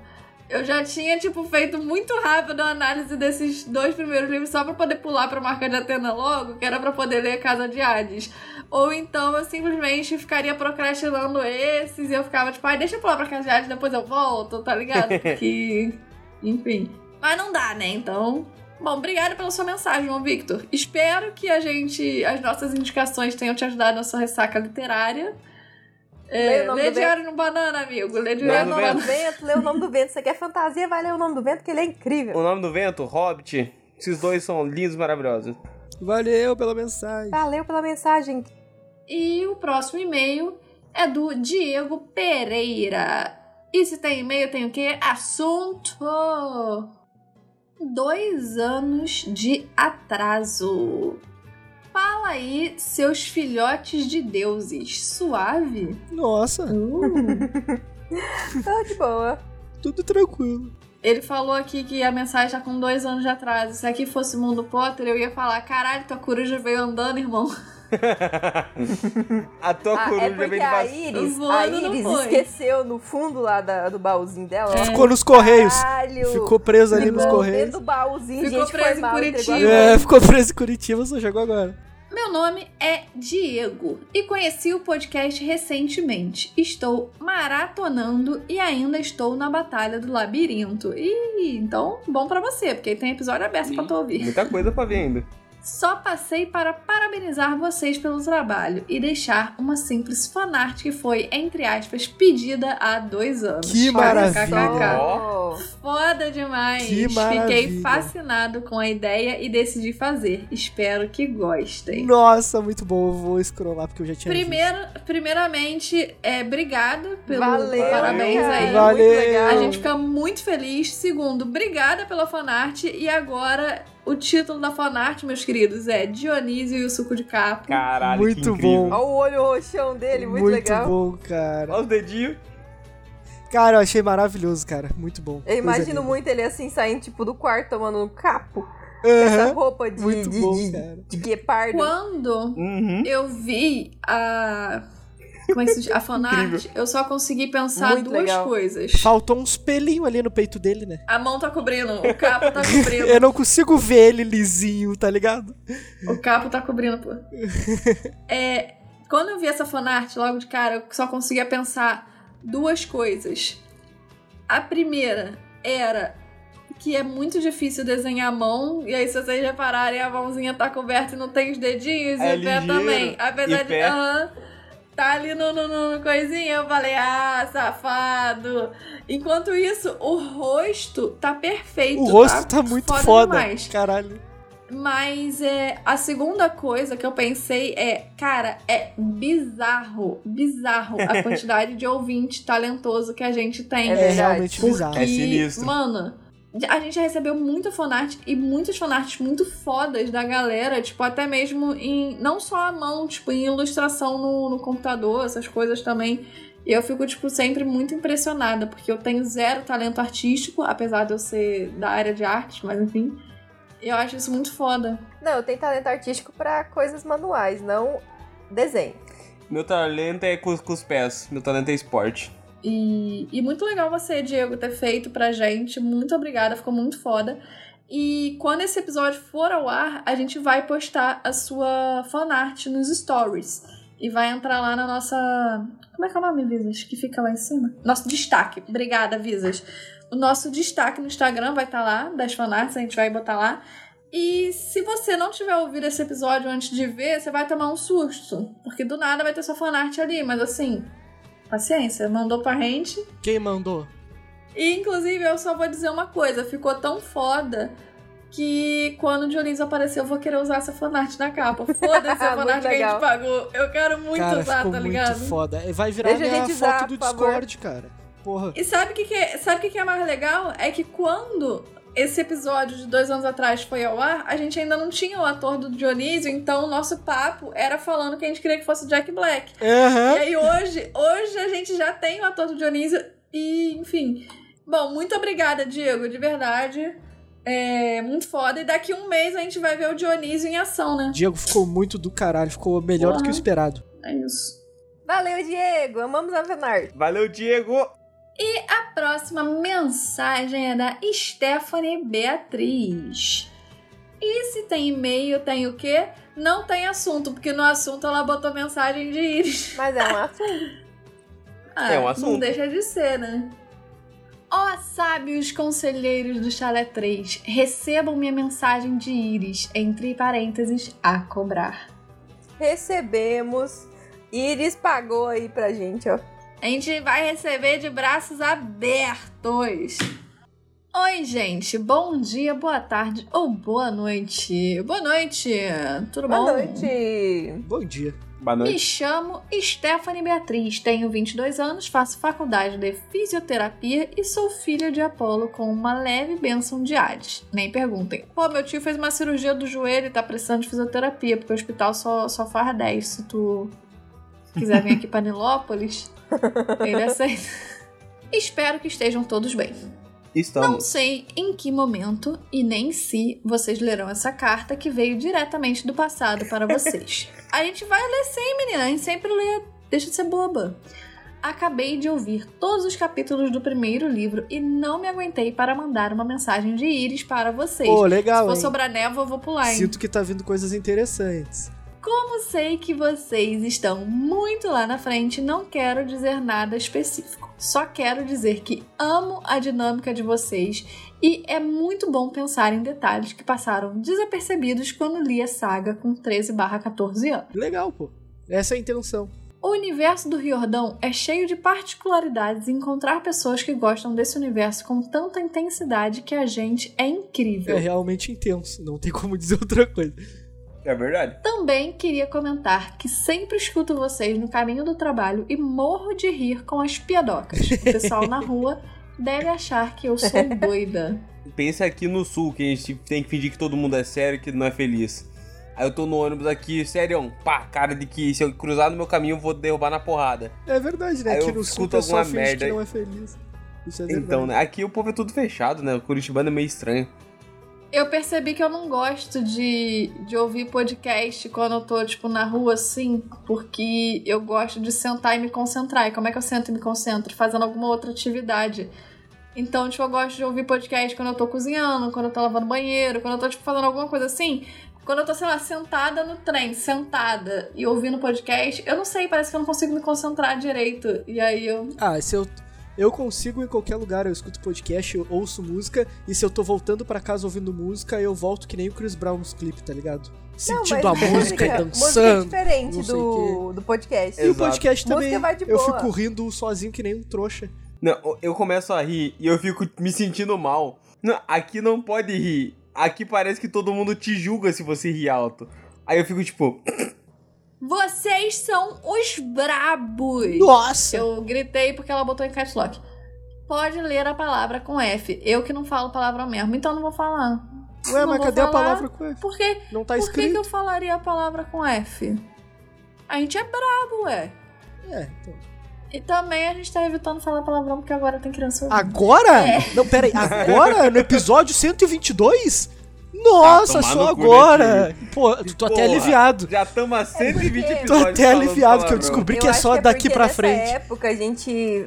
eu já tinha, tipo, feito muito rápido a análise desses dois primeiros livros só pra poder pular pra marca de Atena logo, que era pra poder ler Casa de Hades. Ou então eu simplesmente ficaria procrastinando esses e eu ficava, tipo, ai, deixa eu pular pra Casa de Hades, depois eu volto, tá ligado? Que. Enfim. Mas não dá, né? Então. Bom, obrigada pela sua mensagem, João Victor. Espero que a gente, as nossas indicações tenham te ajudado na sua ressaca literária. É, o nome lê do Diário no Banana, amigo. Lê Diário o no nome Banana. vento, lê o nome do vento. Você quer fantasia, vai ler o nome do vento, que ele é incrível. O nome do vento, Hobbit. Esses dois são lindos, maravilhosos. Valeu pela mensagem. Valeu pela mensagem. E o próximo e-mail é do Diego Pereira. E se tem e-mail, tem o quê? Assunto! Dois anos de atraso. Fala aí, seus filhotes de deuses. Suave? Nossa, Tá de boa. tudo tranquilo. Ele falou aqui que a mensagem tá com dois anos de atraso. Se aqui fosse Mundo Potter, eu ia falar: caralho, tua coruja veio andando, irmão. a tua Ah, coruja é porque veio de a Iris, a não Iris esqueceu no fundo lá da- do baúzinho dela. ó. Ficou nos correios. Caralho. Ficou preso ali nos Ficou correios. dentro do baúzinho, Ficou gente, preso foi em mal, entregou Curitiba. É, ficou preso em Curitiba, só chegou agora. Meu nome é Diego e conheci o podcast recentemente. Estou maratonando e ainda estou na Batalha do Labirinto. E então, bom pra você, porque tem episódio aberto pra tu ouvir. Muita coisa pra ver ainda. Só passei para parabenizar vocês pelo trabalho e deixar uma simples fanart que foi, entre aspas, pedida há dois anos. Que maravilha. Foda demais! Que Fiquei maravilha. fascinado com a ideia e decidi fazer. Espero que gostem. Nossa, muito bom. Eu vou scrollar porque eu já tinha Primeiro, primeiramente, é, obrigado pelo Valeu, parabéns cara, aí. Valeu. Muito legal. A gente fica muito feliz. Segundo, obrigada pela fanart. E agora, o título da fanart, meus queridos, é Dionísio e o suco de capo. Caralho, Muito bom. Olha o olho roxão dele, muito, muito legal. bom, cara. Olha os dedinhos. Cara, eu achei maravilhoso, cara. Muito bom. Eu imagino muito ele assim, saindo tipo do quarto, tomando um capo. Com essa roupa de, Muito de, bom, de, cara. de guepardo. Quando Uhum. eu vi a. Como é que se diz? A fanart, eu só consegui pensar Muito duas legal. coisas. Faltou uns pelinhos ali no peito dele, né? A mão tá cobrindo, o capo tá cobrindo. Eu não consigo ver ele lisinho, tá ligado? O capo tá cobrindo, pô. É, quando eu vi essa fanart logo de cara, eu só conseguia pensar duas coisas. A primeira era que é muito difícil desenhar a mão, e aí se vocês repararem, a mãozinha tá coberta e não tem os dedinhos, É e o pé ligeiro. também. Apesar E de. pé? Aham. Tá ali no, no, no coisinha, eu falei, ah, safado. Enquanto isso, o rosto tá perfeito. O rosto tá muito foda foda. demais. Caralho. Mas é, a segunda coisa que eu pensei é, cara, é bizarro, bizarro a quantidade de ouvinte talentoso que a gente tem. É É, realmente bizarro. É sinistro. Mano, a gente já recebeu muita fanart e muitas fanarts muito fodas da galera, tipo, até mesmo em. Não só a mão, tipo, em ilustração no, no computador, essas coisas também. E eu fico, tipo, sempre muito impressionada, porque eu tenho zero talento artístico, apesar de eu ser da área de arte, mas enfim. Eu acho isso muito foda. Não, eu tenho talento artístico pra coisas manuais, não desenho. Meu talento é com, com os pés. Meu talento é esporte. E, e muito legal você, Diego, ter feito pra gente. Muito obrigada, ficou muito foda. E quando esse episódio for ao ar, a gente vai postar a sua fanart nos stories. E vai entrar lá na nossa. Como é que é o nome, Visas? Que fica lá em cima? Nosso destaque. Obrigada, Visas. O nosso destaque no Instagram vai estar lá, das fanarts, a gente vai botar lá. E se você não tiver ouvido esse episódio antes de ver, você vai tomar um susto. Porque do nada vai ter sua fanart ali, mas assim, paciência, mandou pra gente. Quem mandou? E inclusive eu só vou dizer uma coisa, ficou tão foda que quando o Dionísio aparecer eu vou querer usar essa fanart na capa. Foda-se a Muito fanart que a gente legal. pagou. Eu quero muito cara, usar, ficou tá muito ligado? foda. Vai virar Deixa a minha gente foto usar, do por favor. Discord, cara. Porra. E sabe o que, que é? Sabe o que, que é mais legal? É que quando esse episódio de dois anos atrás foi ao ar, a gente ainda não tinha o ator do Dionísio, então o nosso papo era falando que a gente queria que fosse o Jack Black. Aham. E aí hoje, hoje a gente já tem o ator do Dionísio e, enfim. Bom, muito obrigada, Diego, de verdade. É muito foda. E daqui um mês a gente vai ver o Dionísio em ação, né? Diego ficou muito do caralho, ficou melhor do que o esperado. É isso. Valeu, Diego! Amamos a fanart. Valeu, Diego! A próxima mensagem é da Stephanie Beatriz. E se tem e-mail, tem o quê? Não tem assunto, porque no assunto ela botou mensagem de íris. Mas é um assunto. Ah, É um Não assunto. deixa de ser, né? Ó sábios conselheiros do Chalé 3, recebam minha mensagem de íris, entre parênteses, a cobrar. Recebemos. Iris pagou aí pra gente, ó. A gente vai receber de braços abertos. Oi, gente. Bom dia, boa tarde ou boa noite. Boa noite. Tudo bom? Boa noite. Bom dia. Boa Me noite. chamo Stephanie Beatriz, tenho 22 anos, faço faculdade de fisioterapia e sou filha de Apolo com uma leve bênção de Hades. Nem perguntem. Pô, meu tio fez uma cirurgia do joelho e tá precisando de fisioterapia, porque o hospital só, só faz 10. Se tu quiser vir aqui pra Nilópolis, ele aceita. Espero que estejam todos bem. Não Estamos. sei em que momento e nem se vocês lerão essa carta que veio diretamente do passado para vocês. A gente vai ler sim, menina. A gente sempre lê. Deixa de ser boba. Acabei de ouvir todos os capítulos do primeiro livro e não me aguentei para mandar uma mensagem de íris para vocês. Pô, Se legal, for hein? sobrar névoa, eu vou pular, hein? Sinto que tá vindo coisas interessantes. Como sei que vocês estão muito lá na frente, não quero dizer nada específico. Só quero dizer que amo a dinâmica de vocês e é muito bom pensar em detalhes que passaram desapercebidos quando li a saga com 13/14 anos. Legal, pô. Essa é a intenção. O universo do Riordão é cheio de particularidades e encontrar pessoas que gostam desse universo com tanta intensidade que a gente é incrível. É realmente intenso. Não tem como dizer outra coisa. É verdade. Também queria comentar que sempre escuto vocês no caminho do trabalho e morro de rir com as piadocas. O pessoal na rua deve achar que eu sou doida. Pensa aqui no sul, que a gente tem que fingir que todo mundo é sério e que não é feliz. Aí eu tô no ônibus aqui, sério, pá, cara de que se eu cruzar no meu caminho eu vou derrubar na porrada. É verdade, né? Aí Aqui eu no sul o alguma merda que não é feliz. Isso é. Então, né? Aqui o povo é tudo fechado, né? O Curitibano é meio estranho. Eu percebi que eu não gosto de, de ouvir podcast quando eu tô, tipo, na rua, assim, porque eu gosto de sentar e me concentrar. E como é que eu sento e me concentro? Fazendo alguma outra atividade. Então, tipo, eu gosto de ouvir podcast quando eu tô cozinhando, quando eu tô lavando banheiro, quando eu tô, tipo, fazendo alguma coisa assim. Quando eu tô, sei lá, sentada no trem, sentada e ouvindo podcast, eu não sei, parece que eu não consigo me concentrar direito. E aí eu. Ah, se eu. Eu consigo em qualquer lugar, eu escuto podcast, eu ouço música, e se eu tô voltando pra casa ouvindo música, eu volto que nem o Chris Brown nos clipes, tá ligado? Sentindo a mas música e Música é dançando. diferente não do, do podcast. E o podcast também. vai de Eu boa. fico rindo sozinho que nem um trouxa. Não, eu começo a rir e eu fico me sentindo mal. Não, aqui não pode rir. Aqui parece que todo mundo te julga se você rir alto. Aí eu fico tipo, Vocês são os brabos! Nossa! Eu gritei porque ela botou em caps lock. Pode ler a palavra com F. Eu que não falo palavrão mesmo, então não vou falar. Ué, não mas cadê a palavra com F? Por quê? Não tá Por que, que escrito. eu falaria a palavra com F? A gente é brabo, ué. É, então. E também a gente tá evitando falar palavrão porque agora tem criança ouvindo. Agora? É. Não, pera aí. Agora? No episódio 122? Nossa, Ah, só no cu, agora. né, Pô, tô até Porra, aliviado. já estamos a 120 porque- Tô até aliviado que eu descobri Eu que é só é daqui pra nessa frente. época a gente.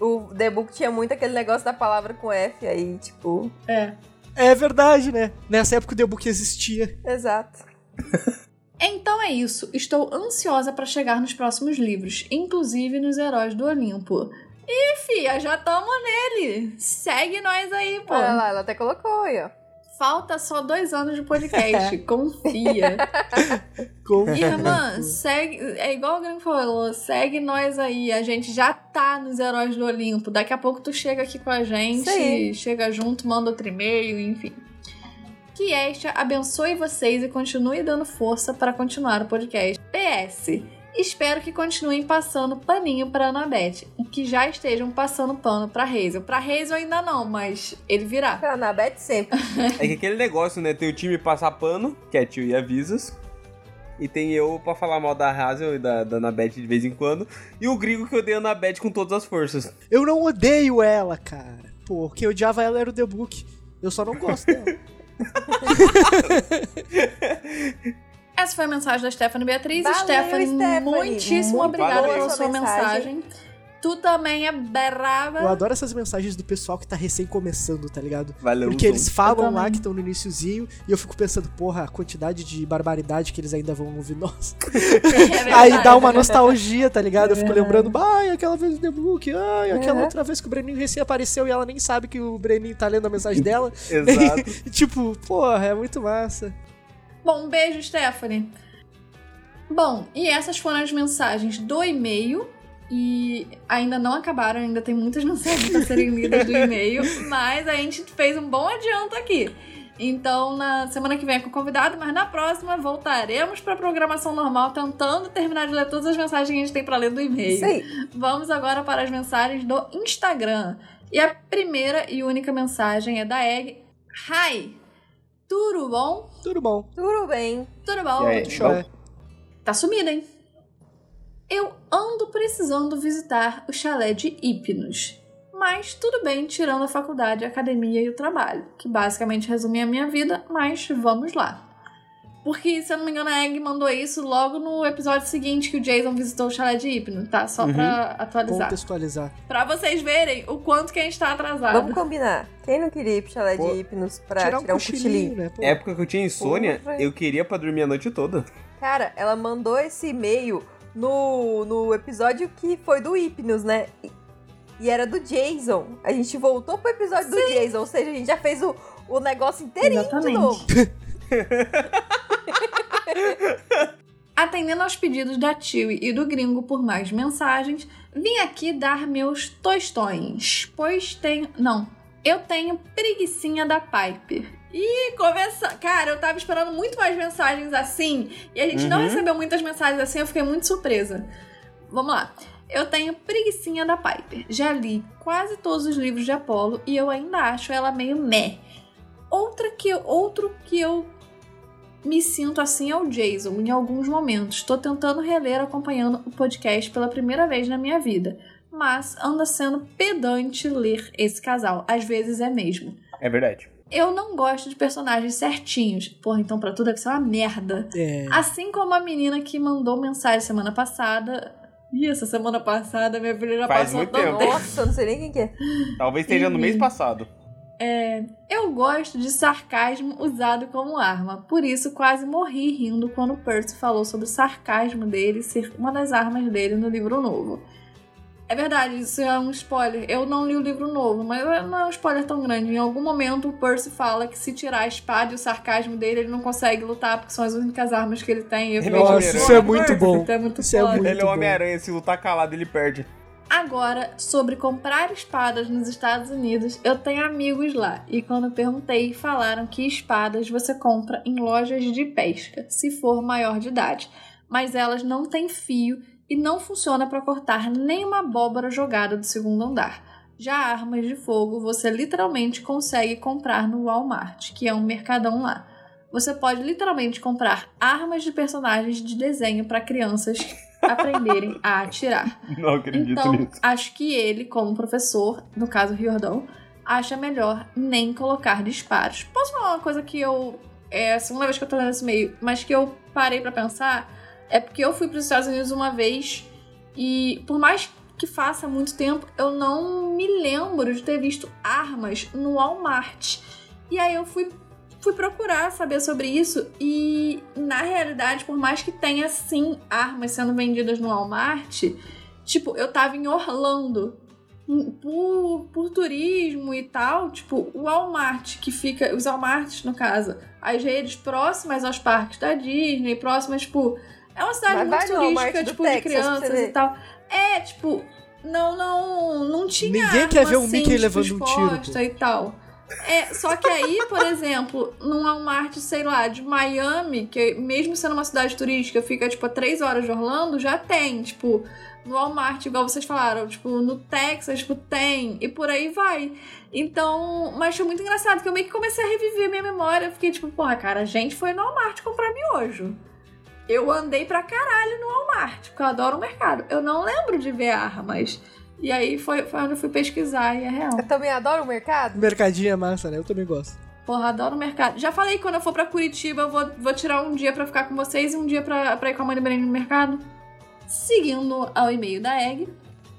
O The Book tinha muito aquele negócio da palavra com F, aí, tipo. É. É verdade, né? Nessa época o The Book existia. Exato. Então é isso. Estou ansiosa pra chegar nos próximos livros, inclusive nos Heróis do Olimpo. Ih, fia, já tamo nele. Segue nós aí, pô. Olha lá, ela até colocou aí, ó. Falta só dois anos de podcast. Confia. Com... Irmã, segue. É igual o Gringo falou, segue nós aí. A gente já tá nos Heróis do Olimpo. Daqui a pouco tu chega aqui com a gente, chega junto, manda outro e-mail, enfim. Que esta abençoe vocês e continue dando força para continuar o podcast. PS. Espero que continuem passando paninho pra Anabete e que já estejam passando pano pra Hazel. Pra Hazel ainda não, mas ele virá. Pra Anabete sempre. É que aquele negócio, né? Tem o time passar pano, que é tio e avisas. E tem eu pra falar mal da Hazel e da, da Anabete de vez em quando. E o gringo que odeia a Anabete com todas as forças. Eu não odeio ela, cara. Pô, quem odiava ela era o The Book. Eu só não gosto dela. Essa foi a mensagem da Stephanie Beatriz. Valeu, Stephanie, Stephanie. muitíssimo Muito obrigada boa pela sua sua mensagem. mensagem. Tu também é brava. Eu adoro essas mensagens do pessoal que tá recém começando, tá ligado? Valeu, Porque eles falam lá que estão no iniciozinho e eu fico pensando, porra, a quantidade de barbaridade que eles ainda vão ouvir nós. É Aí dá uma nostalgia, tá ligado? eu fico É lembrando, ai, aquela vez do The Book, ai, aquela Uhum. outra vez que o Breninho recém apareceu e ela nem sabe que o Breninho tá lendo a mensagem dela. Exato. E, tipo, porra, é muito massa. Bom, um beijo, Stephanie. Bom, e essas foram as mensagens do e-mail. E ainda não acabaram, ainda tem muitas mensagens para serem lidas do e-mail, mas a gente fez um bom adianto aqui. Então, na semana que vem é com convidado, mas na próxima voltaremos pra programação normal, tentando terminar de ler todas as mensagens que a gente tem pra ler do e-mail. Aí. Vamos agora para as mensagens do Instagram. E a primeira e única mensagem é da Egg. Hi! Tudo bom? Tudo bom. Tudo bem. Tudo bom? E aí? Show. Bom. Tá sumida, hein? Eu ando precisando visitar o chalé de Hipnos. Mas tudo bem, tirando a faculdade, a academia e o trabalho, que basicamente resume a minha vida, mas vamos lá. Porque, se eu não me engano, a Egg mandou isso logo no episódio seguinte que o Jason visitou o chalé de Hipno, tá? Só pra atualizar. Contextualizar. Pra vocês verem o quanto que a gente tá atrasado. Vamos combinar. Quem não queria ir pro chalé Pô, de hipnos pra tirar um, cochilinho? né? Pô. Época que eu tinha insônia, Porra. eu queria pra dormir a noite toda. Cara, ela mandou esse e-mail no, no episódio que foi do Hipnos, né? E, era do Jason. A gente voltou pro episódio do Jason, ou seja, a gente já fez o, o negócio inteirinho de Exatamente. novo. Atendendo aos pedidos da Tio e do gringo por mais mensagens, vim aqui dar meus tostões, pois tenho. Não, eu tenho preguiçinha da Piper. Ih, começa. Cara, eu tava esperando muito mais mensagens assim e a gente não Uhum. recebeu muitas mensagens assim, eu fiquei muito surpresa. Vamos lá. Eu tenho preguiçinha da Piper. Já li quase todos os livros de Apollo e eu ainda acho ela meio meh. Outra que, outro que eu me sinto assim é o Jason em alguns momentos. Tô tentando reler acompanhando o podcast pela primeira vez na minha vida. Mas anda sendo pedante ler esse casal. Às vezes é mesmo. É verdade. Eu não gosto de personagens certinhos. Porra, então pra tudo deve ser uma merda. É. Assim como a menina que mandou mensagem semana passada. Ih, essa semana passada minha filha já Faz passou muito tempo. Nossa, eu não sei nem quem que é. Talvez esteja no mês Uhum. Passado. Eu gosto de sarcasmo usado como arma, por isso quase morri rindo quando Percy falou sobre o sarcasmo dele ser uma das armas dele no livro novo. É verdade, isso é um spoiler. Eu não li o livro novo, mas não é um spoiler tão grande. Em algum momento o Percy fala que se tirar a espada e o sarcasmo dele, ele não consegue lutar, porque são as únicas armas que ele tem. Eu é. Nossa, isso é "Porra, muito bom. tu é muito Isso é foda." muito ele é o bom. Homem-Aranha, se lutar calado, ele perde. Agora, sobre comprar espadas nos Estados Unidos, eu tenho amigos lá. E quando perguntei, falaram que espadas você compra em lojas de pesca, se for maior de idade. Mas elas não têm fio e não funciona para cortar nenhuma abóbora jogada do segundo andar. Já armas de fogo você literalmente consegue comprar no Walmart, que é um mercadão lá. Você pode literalmente comprar armas de personagens de desenho para crianças aprenderem a atirar. Não acredito Então, nisso. acho que ele, como professor, no caso Riordão, acha melhor nem colocar disparos. Posso falar uma coisa que eu. É a segunda vez que eu tô lendo esse meio, mas que eu parei pra pensar? É porque eu fui pros Estados Unidos uma vez e, por mais que faça muito tempo, eu não me lembro de ter visto armas no Walmart. E aí eu fui fui procurar saber sobre isso e na realidade, por mais que tenha sim armas sendo vendidas no Walmart, tipo, eu tava em Orlando. hum, Por, por turismo e tal, tipo, o Walmart, que fica. Os Walmarts, no caso, as redes próximas aos parques da Disney, próximas, tipo. É uma cidade Mas muito turística, tipo, de Texas crianças e tal. É, tipo, não, não, não tinha. Ninguém quer ver o assim, Mickey tipo, levando um tiro, E tal. É, só que aí, por exemplo, num Walmart, sei lá, de Miami, que mesmo sendo uma cidade turística, fica, tipo, a três horas de Orlando, já tem, tipo, no Walmart, igual vocês falaram, tipo, no Texas, tipo, tem, e por aí vai. Então, mas foi muito engraçado, que eu meio que comecei a reviver minha memória, fiquei tipo, porra, cara, a gente foi no Walmart comprar miojo. Eu andei pra caralho no Walmart, porque eu adoro o mercado. Eu não lembro de ver armas. E aí foi, foi onde eu fui pesquisar e é real. Eu também adoro o mercado. Mercadinho é massa, né? Eu também gosto. Porra, adoro o mercado. Já falei que quando eu for pra Curitiba, eu vou, vou tirar um dia pra ficar com vocês e um dia pra, pra ir com a mãe do Breno no mercado. Seguindo ao e-mail da Egg.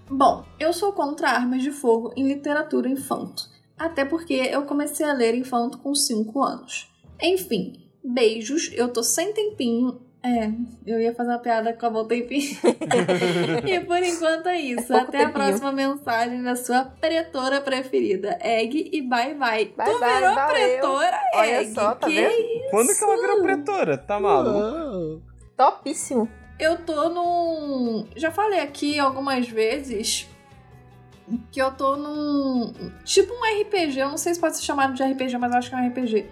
Bom, eu sou contra armas de fogo em literatura infanto. Até porque eu comecei a ler infanto com 5 anos. Enfim, beijos, eu tô sem tempinho. É, eu ia fazer uma piada com a bom tempinho. e por enquanto é isso. pouco Até a tempinho. próxima mensagem da sua pretora preferida, Egg, e bye bye. Bye, tu bye, virou valeu. pretora, Olha Egg. só, tá que vendo? Quando que ela virou pretora? Tá maluco? Topíssimo. Eu tô num. Já falei aqui algumas vezes que eu tô num. Tipo um RPG, eu não sei se pode ser chamado de RPG, mas eu acho que é um RPG.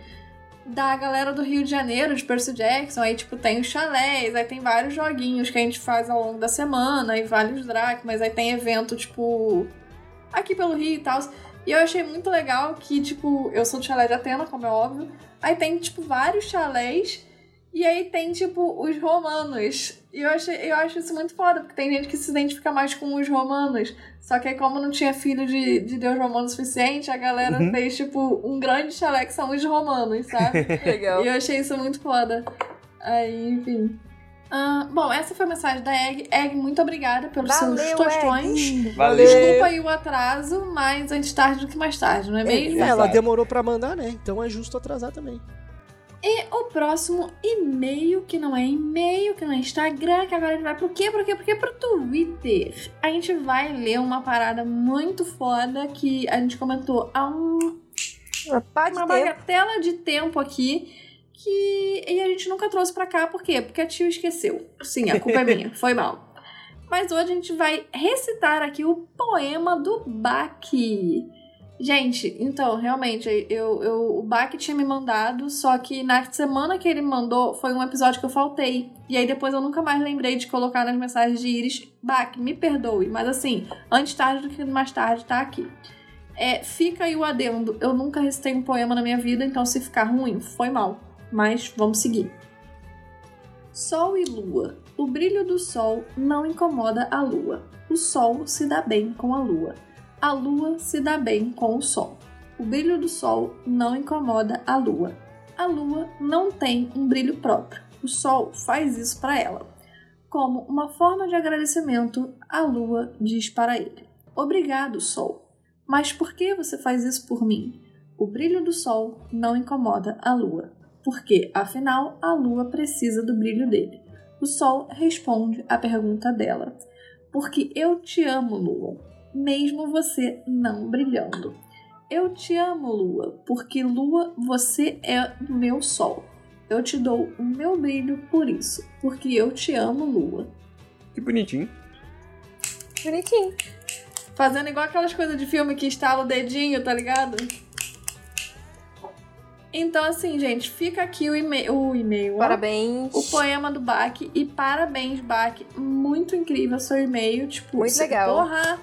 Da galera do Rio de Janeiro, de Percy Jackson. Aí, tipo, tem os chalés, aí tem vários joguinhos que a gente faz ao longo da semana, aí vários dracmas, aí tem evento, tipo, aqui pelo Rio e tal. E eu achei muito legal que, tipo, eu sou do chalé de Atena, como é óbvio. Aí tem, tipo, vários chalés. E aí tem, tipo, os romanos. E eu, achei, eu acho isso muito foda, porque tem gente que se identifica mais com os romanos. Só que aí, como não tinha filho de, de Deus romano suficiente, a galera Uhum. fez, tipo, um grande chalé que são os romanos, sabe? Legal. E eu achei isso muito foda. Aí, enfim. Ah, bom, essa foi a mensagem da Egg. Egg, muito obrigada pelos seus Valeu, tostões. Egg. Valeu. Desculpa aí o atraso, mas antes tarde do que mais tarde, não é mesmo? É, ela demorou pra mandar, né? Então é justo atrasar também. E o próximo e-mail, que não é e-mail, que não é Instagram, que agora a gente vai pro quê? Pro quê? Pro quê? Pro Twitter. A gente vai ler uma parada muito foda que a gente comentou há um, Uma de uma tempo. bagatela de tempo aqui. Que. E a gente nunca trouxe pra cá, por quê? Porque a tio esqueceu. Sim, a culpa é minha, foi mal. Mas hoje a gente vai recitar aqui o poema do Baki. Gente, então, realmente, eu, eu, o Baki tinha me mandado, só que na semana que ele mandou foi um episódio que eu faltei. E aí depois eu nunca mais lembrei de colocar nas mensagens de Iris, Baki, me perdoe, mas assim, antes tarde do que mais tarde, tá aqui. É, fica aí o adendo. Eu nunca recitei um poema na minha vida, então se ficar ruim, foi mal. Mas vamos seguir. Sol e lua. O brilho do sol não incomoda a lua. O sol se dá bem com a lua. A lua se dá bem com o sol. O brilho do sol não incomoda a lua. A lua não tem um brilho próprio. O sol faz isso para ela. Como uma forma de agradecimento, a lua diz para ele: Obrigado, sol. Mas por que você faz isso por mim? O brilho do sol não incomoda a lua, porque afinal a lua precisa do brilho dele. O sol responde à pergunta dela: Porque eu te amo, lua, mesmo você não brilhando. Eu te amo, lua, porque lua, você é o meu sol. Eu te dou o meu brilho por isso, porque eu te amo, lua. Que bonitinho. Bonitinho. Fazendo igual aquelas coisas de filme que estala o dedinho, tá ligado? Então, assim, gente, fica aqui o e-mail. O e-mail. ó. Parabéns. O poema do Bach. E parabéns, Bach. Muito incrível seu e-mail. Tipo, Muito legal. Porra!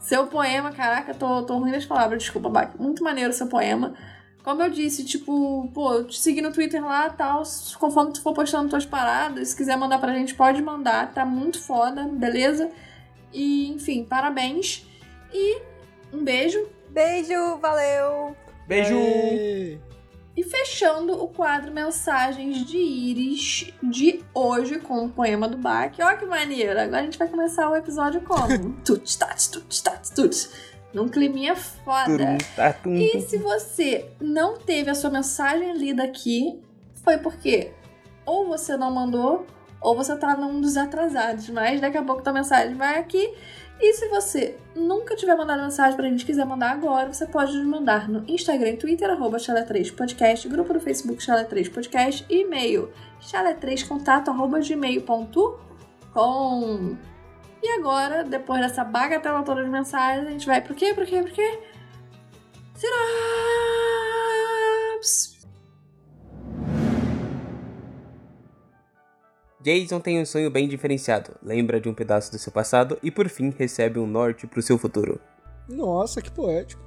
Seu poema, caraca, tô, tô ruim das palavras, desculpa, Bach. Muito maneiro seu poema. Como eu disse, tipo, pô, eu te segui no Twitter lá e tal. Conforme tu for postando tuas paradas, se quiser mandar pra gente, pode mandar. Tá muito foda, beleza? E, enfim, parabéns. E um beijo. Beijo, valeu. Beijo! Aê! E fechando o quadro Mensagens de Íris de hoje com o poema do Bach. Ó que maneiro! Agora a gente vai começar o episódio como? tuts, tats, tuts, tats, tuts. Num climinha foda. E se você não teve a sua mensagem lida aqui, foi porque ou você não mandou, ou você tá num dos atrasados. Mas daqui a pouco tua mensagem vai aqui. E se você nunca tiver mandado mensagem pra gente quiser mandar agora, você pode nos mandar no Instagram e Twitter, arroba chalé3podcast, grupo do Facebook chalé3podcast e e-mail chalé3contato arroba gmail.com. E agora, depois dessa bagatela toda de mensagens, a gente vai pro quê? Pro quê? Pro quê? Sinaps! Jason tem um sonho bem diferenciado, lembra de um pedaço do seu passado e por fim recebe um norte pro seu futuro. Nossa, que poético.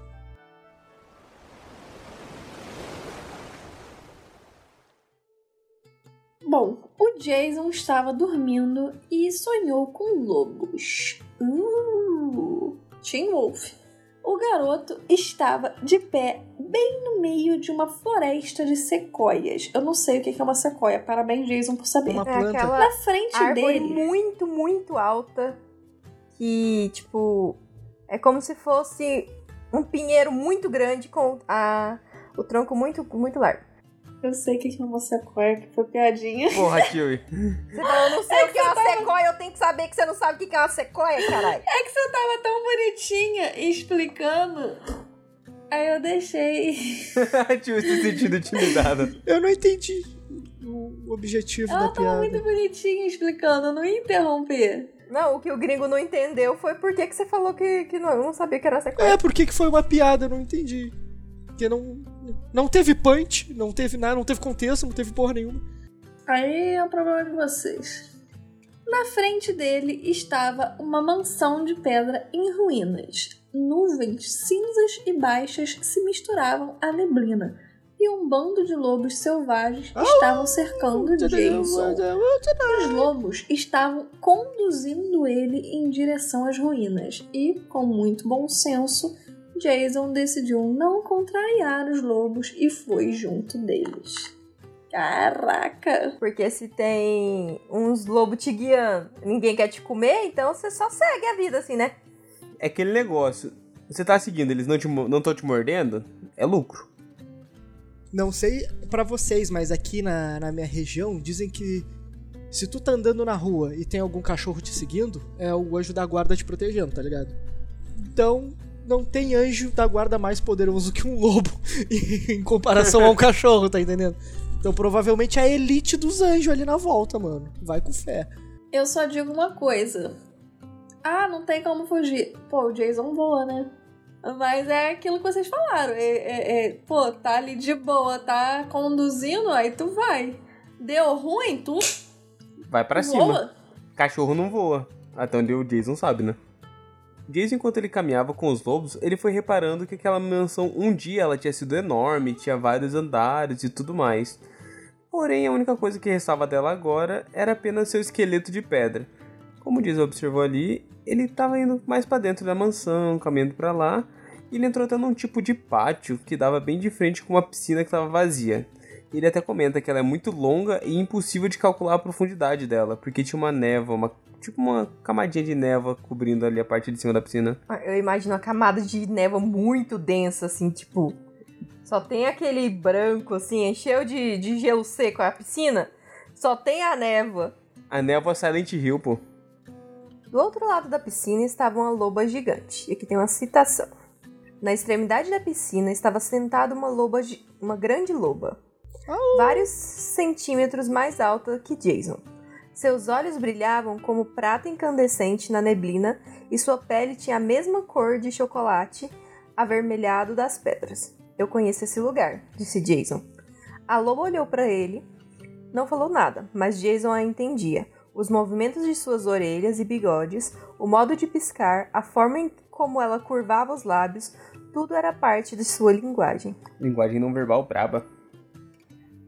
Bom, o Jason estava dormindo e sonhou com lobos. Uh! Teen Wolf. O garoto estava de pé bem no meio de uma floresta de sequoias. Eu não sei o que é uma sequoia. Parabéns, Jason, por saber. Uma É planta. aquela Na frente árvore dele. muito, muito alta. Que, tipo, é como se fosse um pinheiro muito grande com a, o tronco muito, muito largo. Eu sei o que é uma sequoia, que foi piadinha. Porra, tio. Você falou, eu não sei o que é uma sequoia, eu tenho que saber que você não sabe o que é uma sequoia, caralho. É que você tava tão bonitinha explicando. Aí eu deixei. tio se sentindo intimidado. Eu não entendi o objetivo Ela da tava piada. muito bonitinha explicando, eu não ia interromper. Não, o que o gringo não entendeu foi por que, que você falou que, que não, eu não sabia que era sequoia. É, por que, que foi uma piada? Eu não entendi. Porque não, Não teve punch, não teve nada, não teve contexto, não teve porra nenhuma. Aí é o problema de vocês. Na frente dele estava uma mansão de pedra em ruínas. Nuvens cinzas e baixas se misturavam à neblina. E um bando de lobos selvagens estavam cercando Jason. Os lobos estavam conduzindo ele em direção às ruínas. E, com muito bom senso, Jason decidiu não contrariar os lobos e foi junto deles. Caraca! Porque se tem uns lobos te guiando, ninguém quer te comer, então você só segue a vida assim, né? É aquele negócio. Você tá seguindo, eles não estão te, não tão te mordendo, é lucro. Não sei pra vocês, mas aqui na, na minha região dizem que se tu tá andando na rua e tem algum cachorro te seguindo, é o anjo da guarda te protegendo, tá ligado? Então, não tem anjo da guarda mais poderoso que um lobo em comparação a um cachorro, tá entendendo? Então provavelmente é a elite dos anjos ali na volta, mano. Vai com fé. Eu só digo uma coisa. Ah, não tem como fugir. Pô, o Jason voa, né? Mas é aquilo que vocês falaram. É, é, é, pô, tá ali de boa, tá conduzindo, aí tu vai. Deu ruim, tu. Vai para cima. Cachorro não voa. Até onde o Jason sabe, né? Jason, enquanto ele caminhava com os lobos, ele foi reparando que aquela mansão um dia ela tinha sido enorme, tinha vários andares e tudo mais. Porém, a única coisa que restava dela agora era apenas seu esqueleto de pedra. Como Jason observou ali, ele estava indo mais para dentro da mansão, caminhando para lá, e ele entrou até num tipo de pátio que dava bem de frente com uma piscina que estava vazia. Ele até comenta que ela é muito longa e impossível de calcular a profundidade dela, porque tinha uma névoa, uma, tipo uma camadinha de névoa cobrindo ali a parte de cima da piscina. Eu imagino uma camada de névoa muito densa, assim, tipo, só tem aquele branco, assim, encheu de, de gelo seco a piscina. Só tem a névoa. A névoa Silent Hill, pô. Do outro lado da piscina estava uma loba gigante. E aqui tem uma citação. Na extremidade da piscina estava sentada uma loba, uma grande loba, oh. vários centímetros mais alta que Jason. Seus olhos brilhavam como prata incandescente na neblina e sua pele tinha a mesma cor de chocolate avermelhado das pedras. Eu conheço esse lugar, disse Jason. A loba olhou para ele, não falou nada, mas Jason a entendia. Os movimentos de suas orelhas e bigodes, o modo de piscar, a forma em como ela curvava os lábios, tudo era parte de sua linguagem. Linguagem não verbal braba.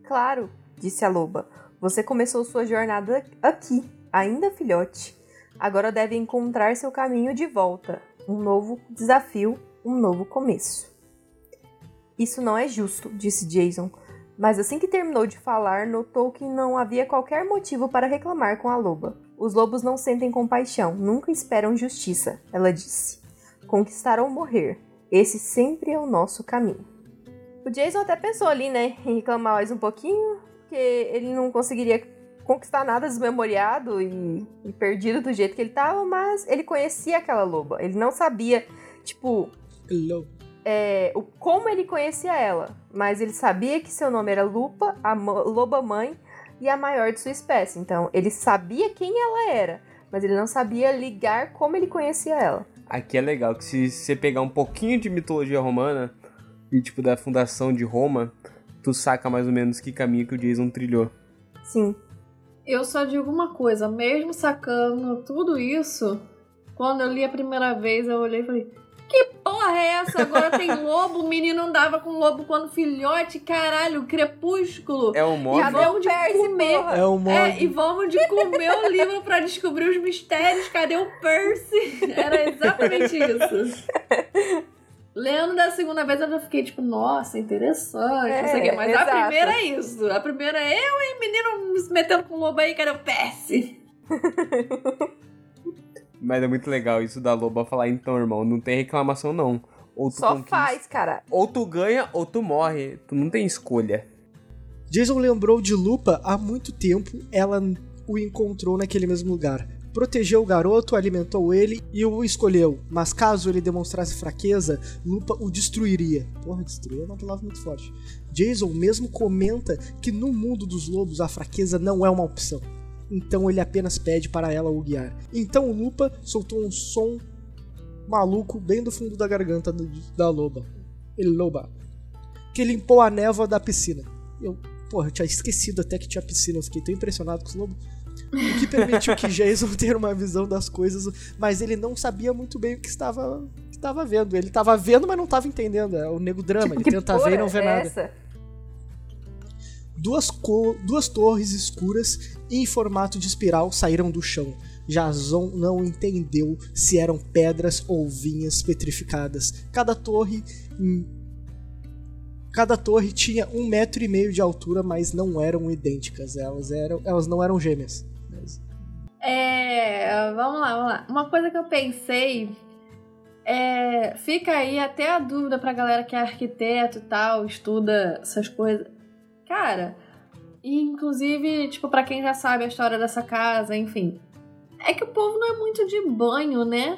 Claro, disse a loba. Você começou sua jornada aqui, ainda filhote. Agora deve encontrar seu caminho de volta. Um novo desafio, um novo começo. Isso não é justo, disse Jason. Mas assim que terminou de falar, notou que não havia qualquer motivo para reclamar com a loba. Os lobos não sentem compaixão, nunca esperam justiça, ela disse. Conquistar ou morrer. Esse sempre é o nosso caminho. O Jason até pensou ali, né, em reclamar mais um pouquinho, porque ele não conseguiria conquistar nada desmemoriado e, e perdido do jeito que ele estava, mas ele conhecia aquela loba. Ele não sabia, tipo. Lobo é, o, como ele conhecia ela, mas ele sabia que seu nome era Lupa, a loba mãe e a maior de sua espécie. Então, ele sabia quem ela era, mas ele não sabia ligar como ele conhecia ela. Aqui é legal que se você pegar um pouquinho de mitologia romana e tipo da fundação de Roma, tu saca mais ou menos que caminho que o Jason trilhou. Sim. Eu só digo uma coisa, mesmo sacando tudo isso, quando eu li a primeira vez, eu olhei e falei: que porra é essa? Agora tem lobo, o menino andava com lobo quando filhote, caralho, crepúsculo. É o modo. E vamos de comer. É o modo. É, e vamos de comer o livro para descobrir os mistérios. Cadê o Percy? Era exatamente isso. Lendo da segunda vez eu já fiquei tipo, nossa, interessante, é, não sei o quê. Mas exato. a primeira é isso. A primeira é eu e menino se metendo com o lobo aí, cadê o Percy? Mas é muito legal isso da Loba falar, então, irmão, não tem reclamação não. Ou tu Só conquista, faz, cara. Ou tu ganha ou tu morre. Tu não tem escolha. Jason lembrou de Lupa há muito tempo. Ela o encontrou naquele mesmo lugar. Protegeu o garoto, alimentou ele e o escolheu. Mas caso ele demonstrasse fraqueza, Lupa o destruiria. Porra, destruir é uma palavra muito forte. Jason mesmo comenta que no mundo dos lobos a fraqueza não é uma opção então ele apenas pede para ela o guiar. Então Lupa soltou um som maluco bem do fundo da garganta da loba. Ele loba. que limpou a névoa da piscina. Eu, porra, eu tinha esquecido até que tinha piscina, eu fiquei tão impressionado com os lobos. O que permitiu que Jason ter uma visão das coisas, mas ele não sabia muito bem o que estava, que estava vendo. Ele estava vendo, mas não estava entendendo. É o nego drama, tipo, ele tenta ver e não vê é nada. Essa? Duas, duas torres escuras em formato de espiral saíram do chão. Jason não entendeu se eram pedras ou vinhas petrificadas. Cada torre hum, Cada torre tinha um metro e meio de altura, mas não eram idênticas. Elas, eram, elas não eram gêmeas. Mas... É. Vamos lá, vamos lá. Uma coisa que eu pensei. É, fica aí até a dúvida pra galera que é arquiteto e tal, estuda essas coisas. Cara, inclusive, tipo, para quem já sabe a história dessa casa, enfim. É que o povo não é muito de banho, né?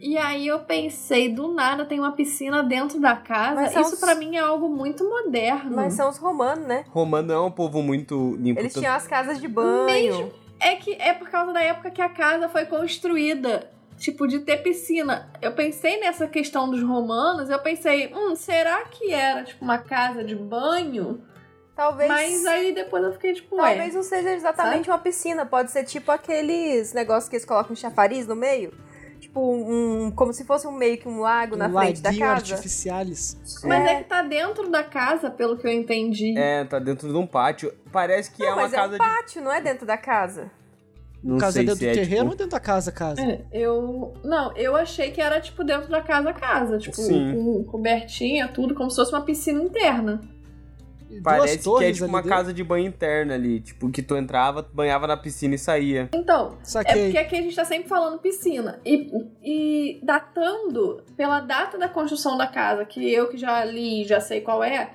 E aí eu pensei, do nada tem uma piscina dentro da casa. Isso os... para mim é algo muito moderno. Mas são os romanos, né? Romano é um povo muito limpo. Eles tinham as casas de banho. Mesmo, é que é por causa da época que a casa foi construída. Tipo, de ter piscina. Eu pensei nessa questão dos romanos, eu pensei, hum, será que era, tipo, uma casa de banho? Talvez. Mas aí depois eu fiquei tipo, Talvez não seja exatamente sabe? uma piscina. Pode ser tipo aqueles negócios que eles colocam chafariz no meio tipo um. Como se fosse um meio que um lago um na frente da casa. artificiais. Mas é. é. que tá dentro da casa, pelo que eu entendi. É, tá dentro de um pátio. Parece que não, é uma mas casa. É um pátio, de... não é dentro da casa. Não casa sei dentro do é, terreno tipo... ou dentro da casa casa? É, eu. Não, eu achei que era tipo dentro da casa casa. Tipo, Sim. com cobertinha, tudo, como se fosse uma piscina interna. Parece que é tipo uma dentro. casa de banho interna ali. Tipo, que tu entrava, banhava na piscina e saía. Então, Saquei. é porque aqui a gente tá sempre falando piscina. E, e datando pela data da construção da casa, que eu que já li já sei qual é,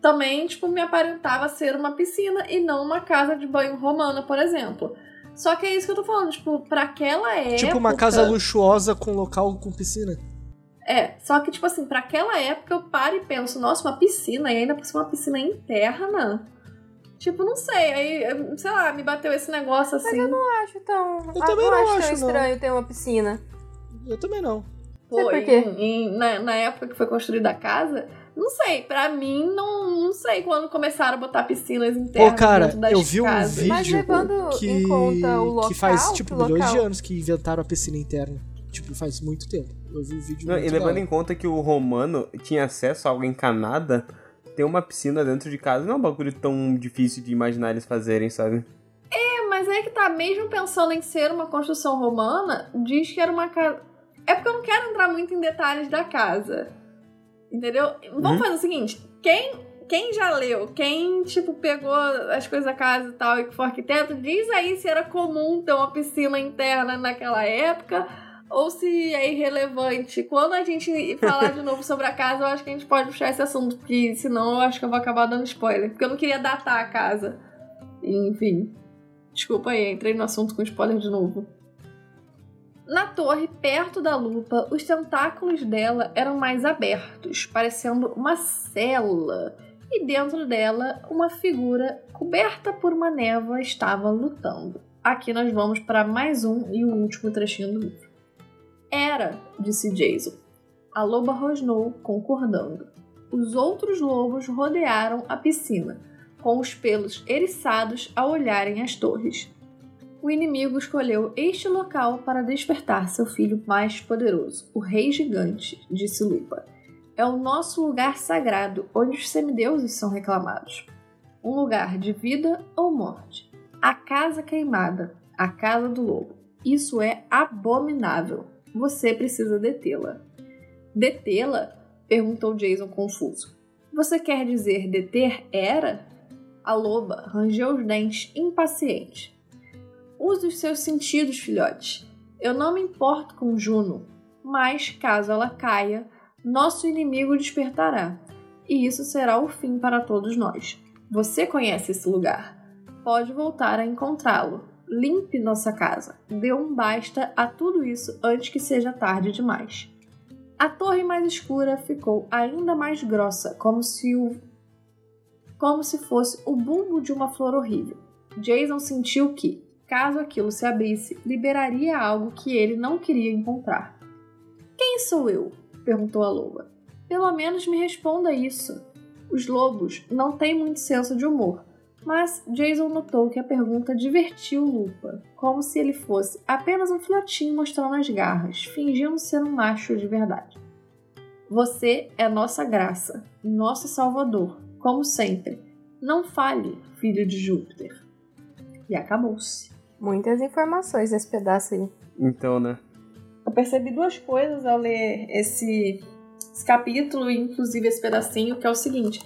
também, tipo, me aparentava ser uma piscina e não uma casa de banho romana, por exemplo. Só que é isso que eu tô falando, tipo, pra aquela época... Tipo uma casa luxuosa com local com piscina. É, só que, tipo assim, pra aquela época eu paro e penso, nossa, uma piscina, e ainda por cima uma piscina interna. Tipo, não sei, aí, sei lá, me bateu esse negócio assim. Mas eu não acho tão. Eu ah, também não, acho, acho tão estranho ter uma piscina. Eu também não. Pô, por quê? Em, em, na, na época que foi construída a casa, não sei, pra mim, não, não sei quando começaram a botar piscinas internas. Pô, cara, eu vi um vídeo Mas levando que, em conta o local, que faz tipo milhões de anos que inventaram a piscina interna. Tipo, faz muito tempo. Eu vi o vídeo Não, E levando em conta que o romano tinha acesso a algo encanada, ter uma piscina dentro de casa não é um bagulho tão difícil de imaginar eles fazerem, sabe? É, mas é que tá, mesmo pensando em ser uma construção romana, diz que era uma casa. É porque eu não quero entrar muito em detalhes da casa. Entendeu? Vamos uhum. fazer o seguinte: quem, quem já leu, quem, tipo, pegou as coisas da casa e tal e que for arquiteto, diz aí se era comum ter uma piscina interna naquela época ou se é irrelevante. Quando a gente falar de novo sobre a casa, eu acho que a gente pode puxar esse assunto, porque senão eu acho que eu vou acabar dando spoiler. Porque eu não queria datar a casa. Enfim. Desculpa aí, entrei no assunto com spoiler de novo. Na torre, perto da lupa, os tentáculos dela eram mais abertos, parecendo uma célula, e dentro dela, uma figura coberta por uma névoa estava lutando. Aqui nós vamos para mais um e o último trechinho do livro. Era, disse Jason. A loba rosnou, concordando. Os outros lobos rodearam a piscina, com os pelos eriçados a olharem as torres. O inimigo escolheu este local para despertar seu filho mais poderoso, o Rei Gigante, disse Lupa. É o nosso lugar sagrado, onde os semideuses são reclamados. Um lugar de vida ou morte. A casa queimada, a casa do lobo. Isso é abominável. Você precisa detê-la. Detê-la? perguntou Jason confuso. Você quer dizer deter Era? A loba rangeu os dentes, impaciente. Use os seus sentidos, filhote. Eu não me importo com Juno, mas caso ela caia, nosso inimigo despertará, e isso será o fim para todos nós. Você conhece esse lugar. Pode voltar a encontrá-lo limpe nossa casa. Dê um basta a tudo isso antes que seja tarde demais. A torre mais escura ficou ainda mais grossa, como se o como se fosse o bulbo de uma flor horrível. Jason sentiu que, caso aquilo se abrisse, liberaria algo que ele não queria encontrar. Quem sou eu? perguntou a loba. Pelo menos me responda isso. Os lobos não têm muito senso de humor, mas Jason notou que a pergunta divertiu Lupa, como se ele fosse apenas um filhotinho mostrando as garras, fingindo ser um macho de verdade. Você é nossa graça, nosso salvador, como sempre. Não fale, filho de Júpiter. E acabou-se. Muitas informações nesse pedaço aí. Então, né? Eu percebi duas coisas ao ler esse, esse capítulo, inclusive esse pedacinho, que é o seguinte.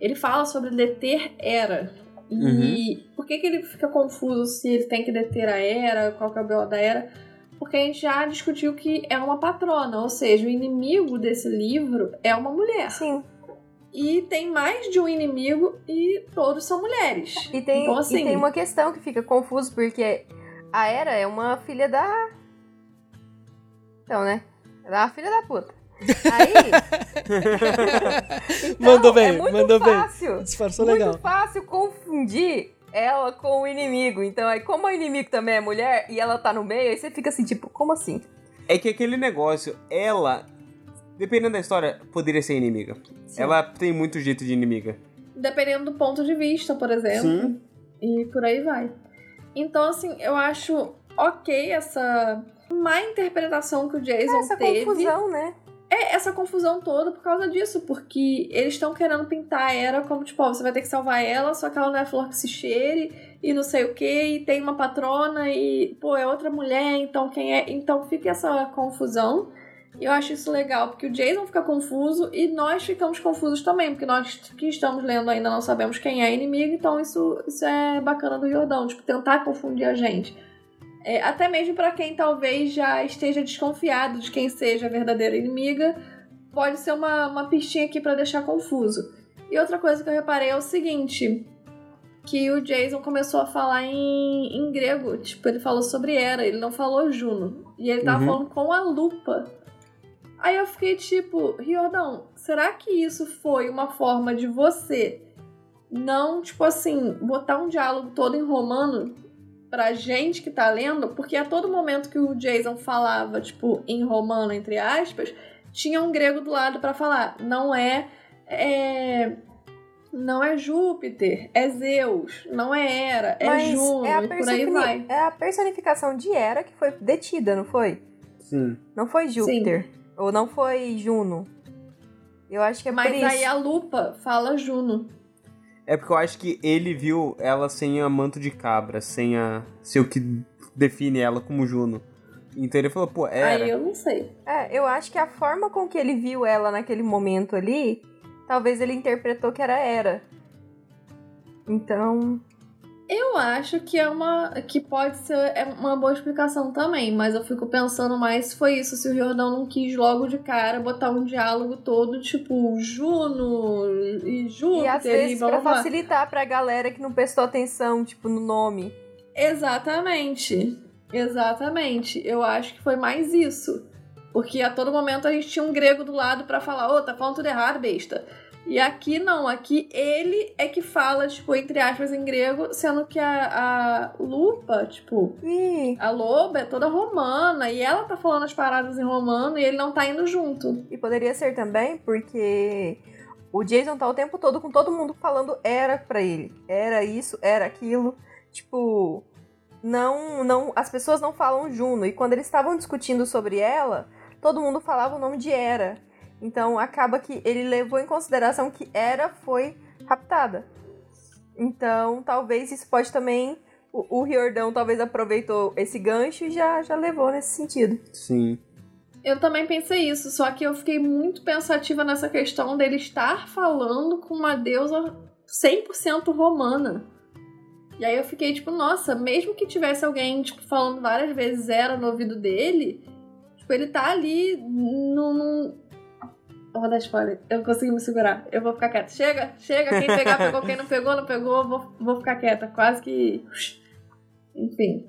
Ele fala sobre deter era, e uhum. por que, que ele fica confuso se ele tem que deter a Era, qual que é o BO da Era? Porque a gente já discutiu que é uma patrona, ou seja, o inimigo desse livro é uma mulher. Sim. E tem mais de um inimigo e todos são mulheres. E tem, então, assim, e tem uma questão que fica confuso, porque a Era é uma filha da. Então, né? Ela é uma filha da puta. Aí. então, mandou bem, é muito mandou fácil, bem. Disfarçou muito legal. Muito fácil confundir ela com o inimigo. Então, aí, como o inimigo também é mulher e ela tá no meio, aí você fica assim, tipo, como assim? É que aquele negócio, ela, dependendo da história, poderia ser inimiga. Sim. Ela tem muito jeito de inimiga. Dependendo do ponto de vista, por exemplo. Sim. E por aí vai. Então, assim, eu acho ok essa má interpretação que o Jason essa teve. Essa confusão, né? É essa confusão toda por causa disso, porque eles estão querendo pintar a Era como, tipo, ó, você vai ter que salvar ela, só que ela não é flor que se cheire, e não sei o que, e tem uma patrona, e, pô, é outra mulher, então quem é. Então fica essa confusão. E eu acho isso legal, porque o Jason fica confuso e nós ficamos confusos também, porque nós que estamos lendo ainda não sabemos quem é inimigo, então isso, isso é bacana do Jordão, tipo, tentar confundir a gente. É, até mesmo para quem talvez já esteja desconfiado de quem seja a verdadeira inimiga, pode ser uma, uma pistinha aqui para deixar confuso. E outra coisa que eu reparei é o seguinte: que o Jason começou a falar em, em grego. Tipo, ele falou sobre Era, ele não falou Juno. E ele tava uhum. falando com a lupa. Aí eu fiquei tipo, Riordão, será que isso foi uma forma de você não, tipo assim, botar um diálogo todo em romano pra gente que tá lendo, porque a todo momento que o Jason falava, tipo, em romano, entre aspas, tinha um grego do lado para falar. Não é, é. Não é Júpiter, é Zeus, não é Hera, é Mas Juno, é a, por aí vai. é a personificação de Hera que foi detida, não foi? Sim. Não foi Júpiter. Sim. Ou não foi Juno. Eu acho que é Mas por isso. aí a lupa fala Juno. É porque eu acho que ele viu ela sem a manto de cabra, sem a. sem o que define ela como Juno. Então ele falou, pô, era. Aí eu não sei. É, eu acho que a forma com que ele viu ela naquele momento ali, talvez ele interpretou que era Era. Então. Eu acho que é uma. que pode ser é uma boa explicação também, mas eu fico pensando mais se foi isso, se o Jordão não quis logo de cara botar um diálogo todo, tipo, Juno e Júpiter e às vezes e pra facilitar pra galera que não prestou atenção, tipo, no nome. Exatamente. Exatamente. Eu acho que foi mais isso. Porque a todo momento a gente tinha um grego do lado para falar, ô, oh, tá falando tudo errado, besta. E aqui não, aqui ele é que fala, tipo, entre aspas, em grego, sendo que a, a lupa, tipo, Ih. a loba é toda romana, e ela tá falando as paradas em romano e ele não tá indo junto. E poderia ser também porque o Jason tá o tempo todo com todo mundo falando era pra ele. Era isso, era aquilo. Tipo, não, não, as pessoas não falam Juno. E quando eles estavam discutindo sobre ela, todo mundo falava o nome de Era. Então acaba que ele levou em consideração que Era foi raptada. Então talvez isso pode também. O, o Riordão talvez aproveitou esse gancho e já, já levou nesse sentido. Sim. Eu também pensei isso, só que eu fiquei muito pensativa nessa questão dele estar falando com uma deusa 100% romana. E aí eu fiquei tipo, nossa, mesmo que tivesse alguém tipo falando várias vezes era no ouvido dele, tipo, ele tá ali num, eu vou dar spoiler. Eu consegui me segurar. Eu vou ficar quieta. Chega, chega. Quem pegar, pegou. Quem não pegou, não pegou. Vou, vou ficar quieta. Quase que. Enfim.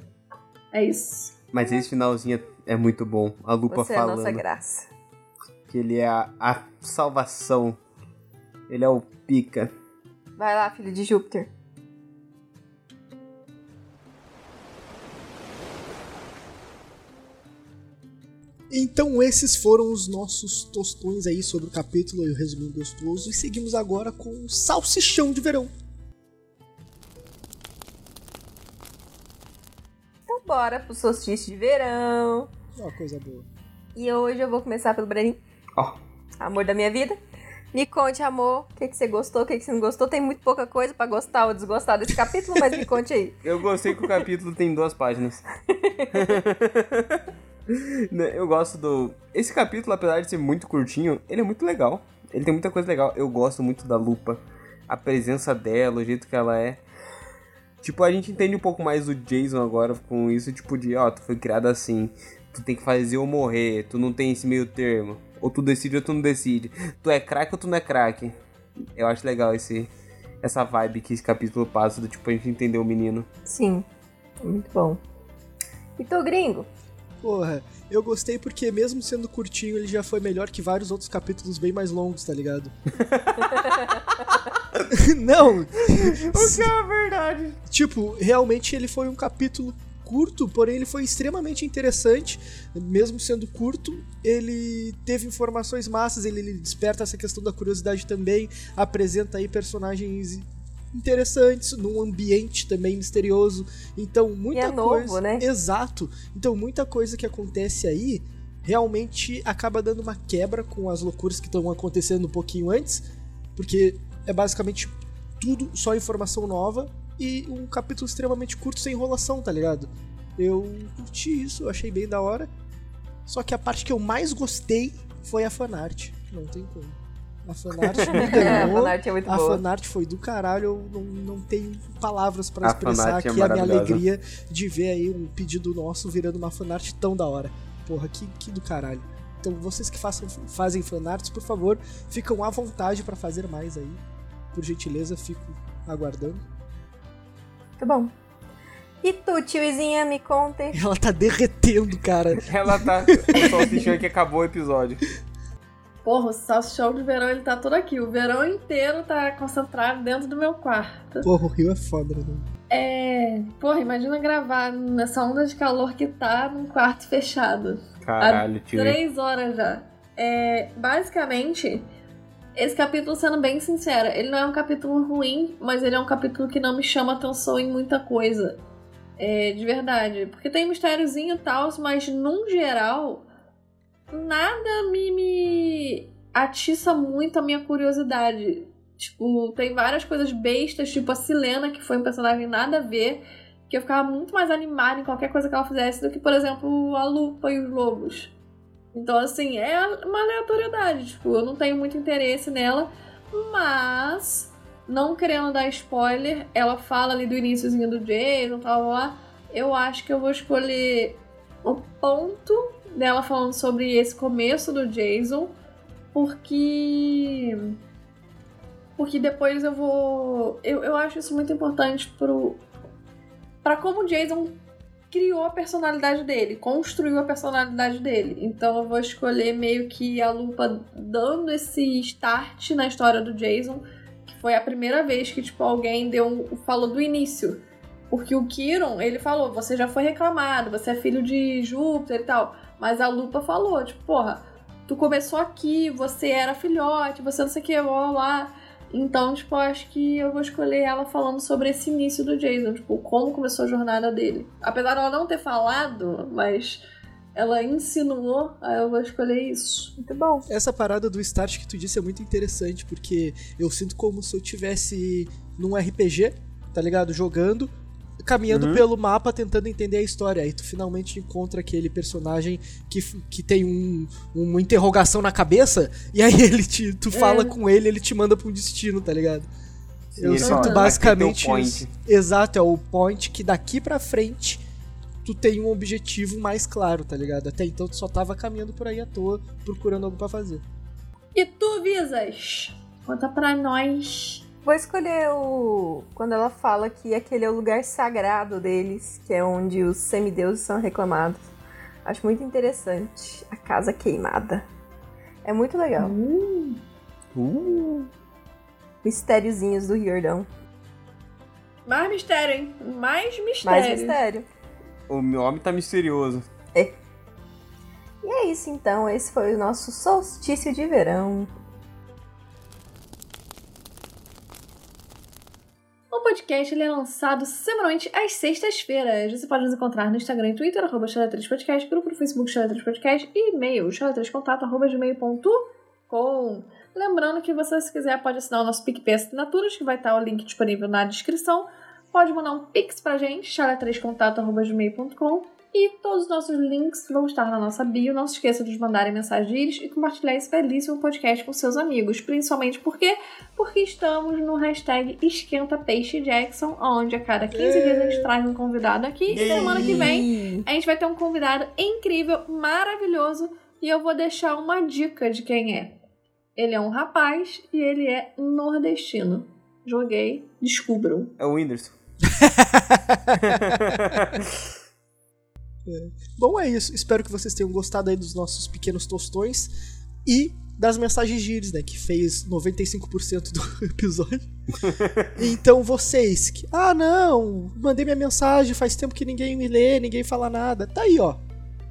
É isso. Mas esse finalzinho é muito bom. A Lupa Você falando. É a nossa graça. Que ele é a, a salvação. Ele é o pica. Vai lá, filho de Júpiter. Então esses foram os nossos tostões aí sobre o capítulo e o resumo gostoso. E seguimos agora com o salsichão de verão. Então bora pro solstício de verão. Ó, oh, coisa boa. E hoje eu vou começar pelo Brenin. Ó. Oh. Amor da minha vida. Me conte, amor, o que, que você gostou, o que, que você não gostou. Tem muito pouca coisa para gostar ou desgostar desse capítulo, mas me conte aí. Eu gostei que o capítulo tem duas páginas. Né, eu gosto do. Esse capítulo, apesar de ser muito curtinho, ele é muito legal. Ele tem muita coisa legal. Eu gosto muito da lupa. A presença dela, o jeito que ela é. Tipo, a gente entende um pouco mais do Jason agora com isso, tipo, de, ó, tu foi criado assim. Tu tem que fazer ou morrer. Tu não tem esse meio termo. Ou tu decide ou tu não decide. Tu é craque ou tu não é craque. Eu acho legal esse, essa vibe que esse capítulo passa, do tipo, a gente entender o menino. Sim, muito bom. E tu, gringo? Porra, eu gostei porque mesmo sendo curtinho, ele já foi melhor que vários outros capítulos bem mais longos, tá ligado? Não! O que é verdade? Tipo, realmente ele foi um capítulo curto, porém ele foi extremamente interessante, mesmo sendo curto, ele teve informações massas, ele, ele desperta essa questão da curiosidade também, apresenta aí personagens interessantes, num ambiente também misterioso. Então, muita é coisa. Novo, né? Exato. Então, muita coisa que acontece aí realmente acaba dando uma quebra com as loucuras que estão acontecendo um pouquinho antes, porque é basicamente tudo só informação nova e um capítulo extremamente curto sem enrolação, tá ligado? Eu curti isso, eu achei bem da hora. Só que a parte que eu mais gostei foi a fanart. Não tem como. A fanart me ganhou. a fanart é muito a boa. fanart foi do caralho. Eu não, não tenho palavras para expressar é aqui a minha alegria de ver aí um pedido nosso virando uma fanart tão da hora. Porra, que, que do caralho. Então vocês que façam, fazem fanarts, por favor, ficam à vontade para fazer mais aí. Por gentileza, fico aguardando. Tá bom. E tu, tiozinha, me conte. Ela tá derretendo, cara. Ela tá. O salsichão que acabou o episódio. Porra, o salsichão de verão ele tá todo aqui. O verão inteiro tá concentrado dentro do meu quarto. Porra, o Rio é foda, né? É. Porra, imagina gravar nessa onda de calor que tá num quarto fechado. Caralho, tio. Três horas já. É. Basicamente. Esse capítulo, sendo bem sincera, ele não é um capítulo ruim, mas ele é um capítulo que não me chama atenção em muita coisa. É, de verdade. Porque tem mistériozinho e tal, mas num geral, nada me, me atiça muito a minha curiosidade. Tipo, tem várias coisas bestas, tipo a Silena, que foi um personagem nada a ver, que eu ficava muito mais animada em qualquer coisa que ela fizesse do que, por exemplo, a Lupa e os Lobos. Então, assim, é uma aleatoriedade. Tipo, eu não tenho muito interesse nela, mas, não querendo dar spoiler, ela fala ali do iníciozinho do Jason, tal, lá. Eu acho que eu vou escolher o ponto dela falando sobre esse começo do Jason, porque. Porque depois eu vou. Eu, eu acho isso muito importante pro. Pra como o Jason criou a personalidade dele, construiu a personalidade dele. Então eu vou escolher meio que a lupa dando esse start na história do Jason, que foi a primeira vez que tipo alguém deu falou do início. Porque o Kiron, ele falou, você já foi reclamado, você é filho de Júpiter e tal. Mas a Lupa falou, tipo, porra, tu começou aqui, você era filhote, você não sei o que, blá blá blá. Então, tipo, acho que eu vou escolher ela falando sobre esse início do Jason, tipo, como começou a jornada dele. Apesar dela não ter falado, mas ela insinuou, aí eu vou escolher isso. Muito bom. Essa parada do start que tu disse é muito interessante, porque eu sinto como se eu tivesse num RPG, tá ligado? Jogando, caminhando uhum. pelo mapa tentando entender a história. Aí tu finalmente encontra aquele personagem que, que tem um, uma interrogação na cabeça, e aí ele te, tu fala é. com ele ele te manda pra um destino, tá ligado? Sim, Eu sinto é basicamente isso. Exato, é o point que daqui pra frente tu tem um objetivo mais claro, tá ligado? Até então tu só tava caminhando por aí à toa, procurando algo para fazer. E tu, Visas? Conta pra nós. Vou escolher o. Quando ela fala que aquele é o lugar sagrado deles, que é onde os semideuses são reclamados. Acho muito interessante. A casa queimada. É muito legal. Uh. Uh. Mistériozinhos do Riordão. Mais mistério, hein? Mais mistério. Mais mistério. O meu homem tá misterioso. É. E é isso então, esse foi o nosso solstício de verão. O podcast é lançado semanalmente às sextas-feiras. Você pode nos encontrar no Instagram e Twitter, arroba Podcast, grupo no Facebook Xaletrês Podcast e e-mail, xaletrescontato, arroba gmail.com. Lembrando que você, se quiser, pode assinar o nosso PicPay Assinaturas, que vai estar o link disponível na descrição. Pode mandar um pix pra gente, xaletrescontato.gmail.com e todos os nossos links vão estar na nossa bio. Não se esqueça de mandarem mensagens e compartilhar esse belíssimo podcast com seus amigos. Principalmente porque, porque estamos no hashtag Esquenta Peixe Jackson, onde a cada 15 dias a gente traz um convidado aqui. E semana que vem a gente vai ter um convidado incrível, maravilhoso. E eu vou deixar uma dica de quem é. Ele é um rapaz e ele é nordestino. Joguei, descubram. É o Whindersson. é. Bom, é isso. Espero que vocês tenham gostado aí dos nossos pequenos tostões e das mensagens de Iris, né? Que fez 95% do episódio. então vocês que. Ah, não! Mandei minha mensagem, faz tempo que ninguém me lê, ninguém fala nada. Tá aí, ó.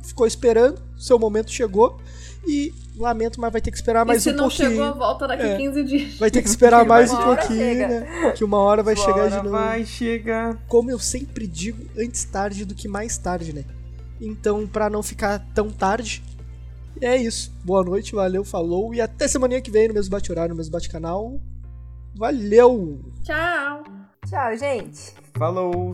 Ficou esperando, seu momento chegou. E lamento, mas vai ter que esperar mais um pouquinho. se não chegou, volta daqui é. 15 dias. Vai ter que esperar mais um pouquinho, né? Que uma hora vai uma chegar hora de novo. vai chegar. Como eu sempre digo, antes tarde do que mais tarde, né? Então, para não ficar tão tarde, é isso. Boa noite, valeu, falou e até semana que vem no mesmo bate-horário, no mesmo bate-canal. Valeu! Tchau! Tchau, gente! Falou!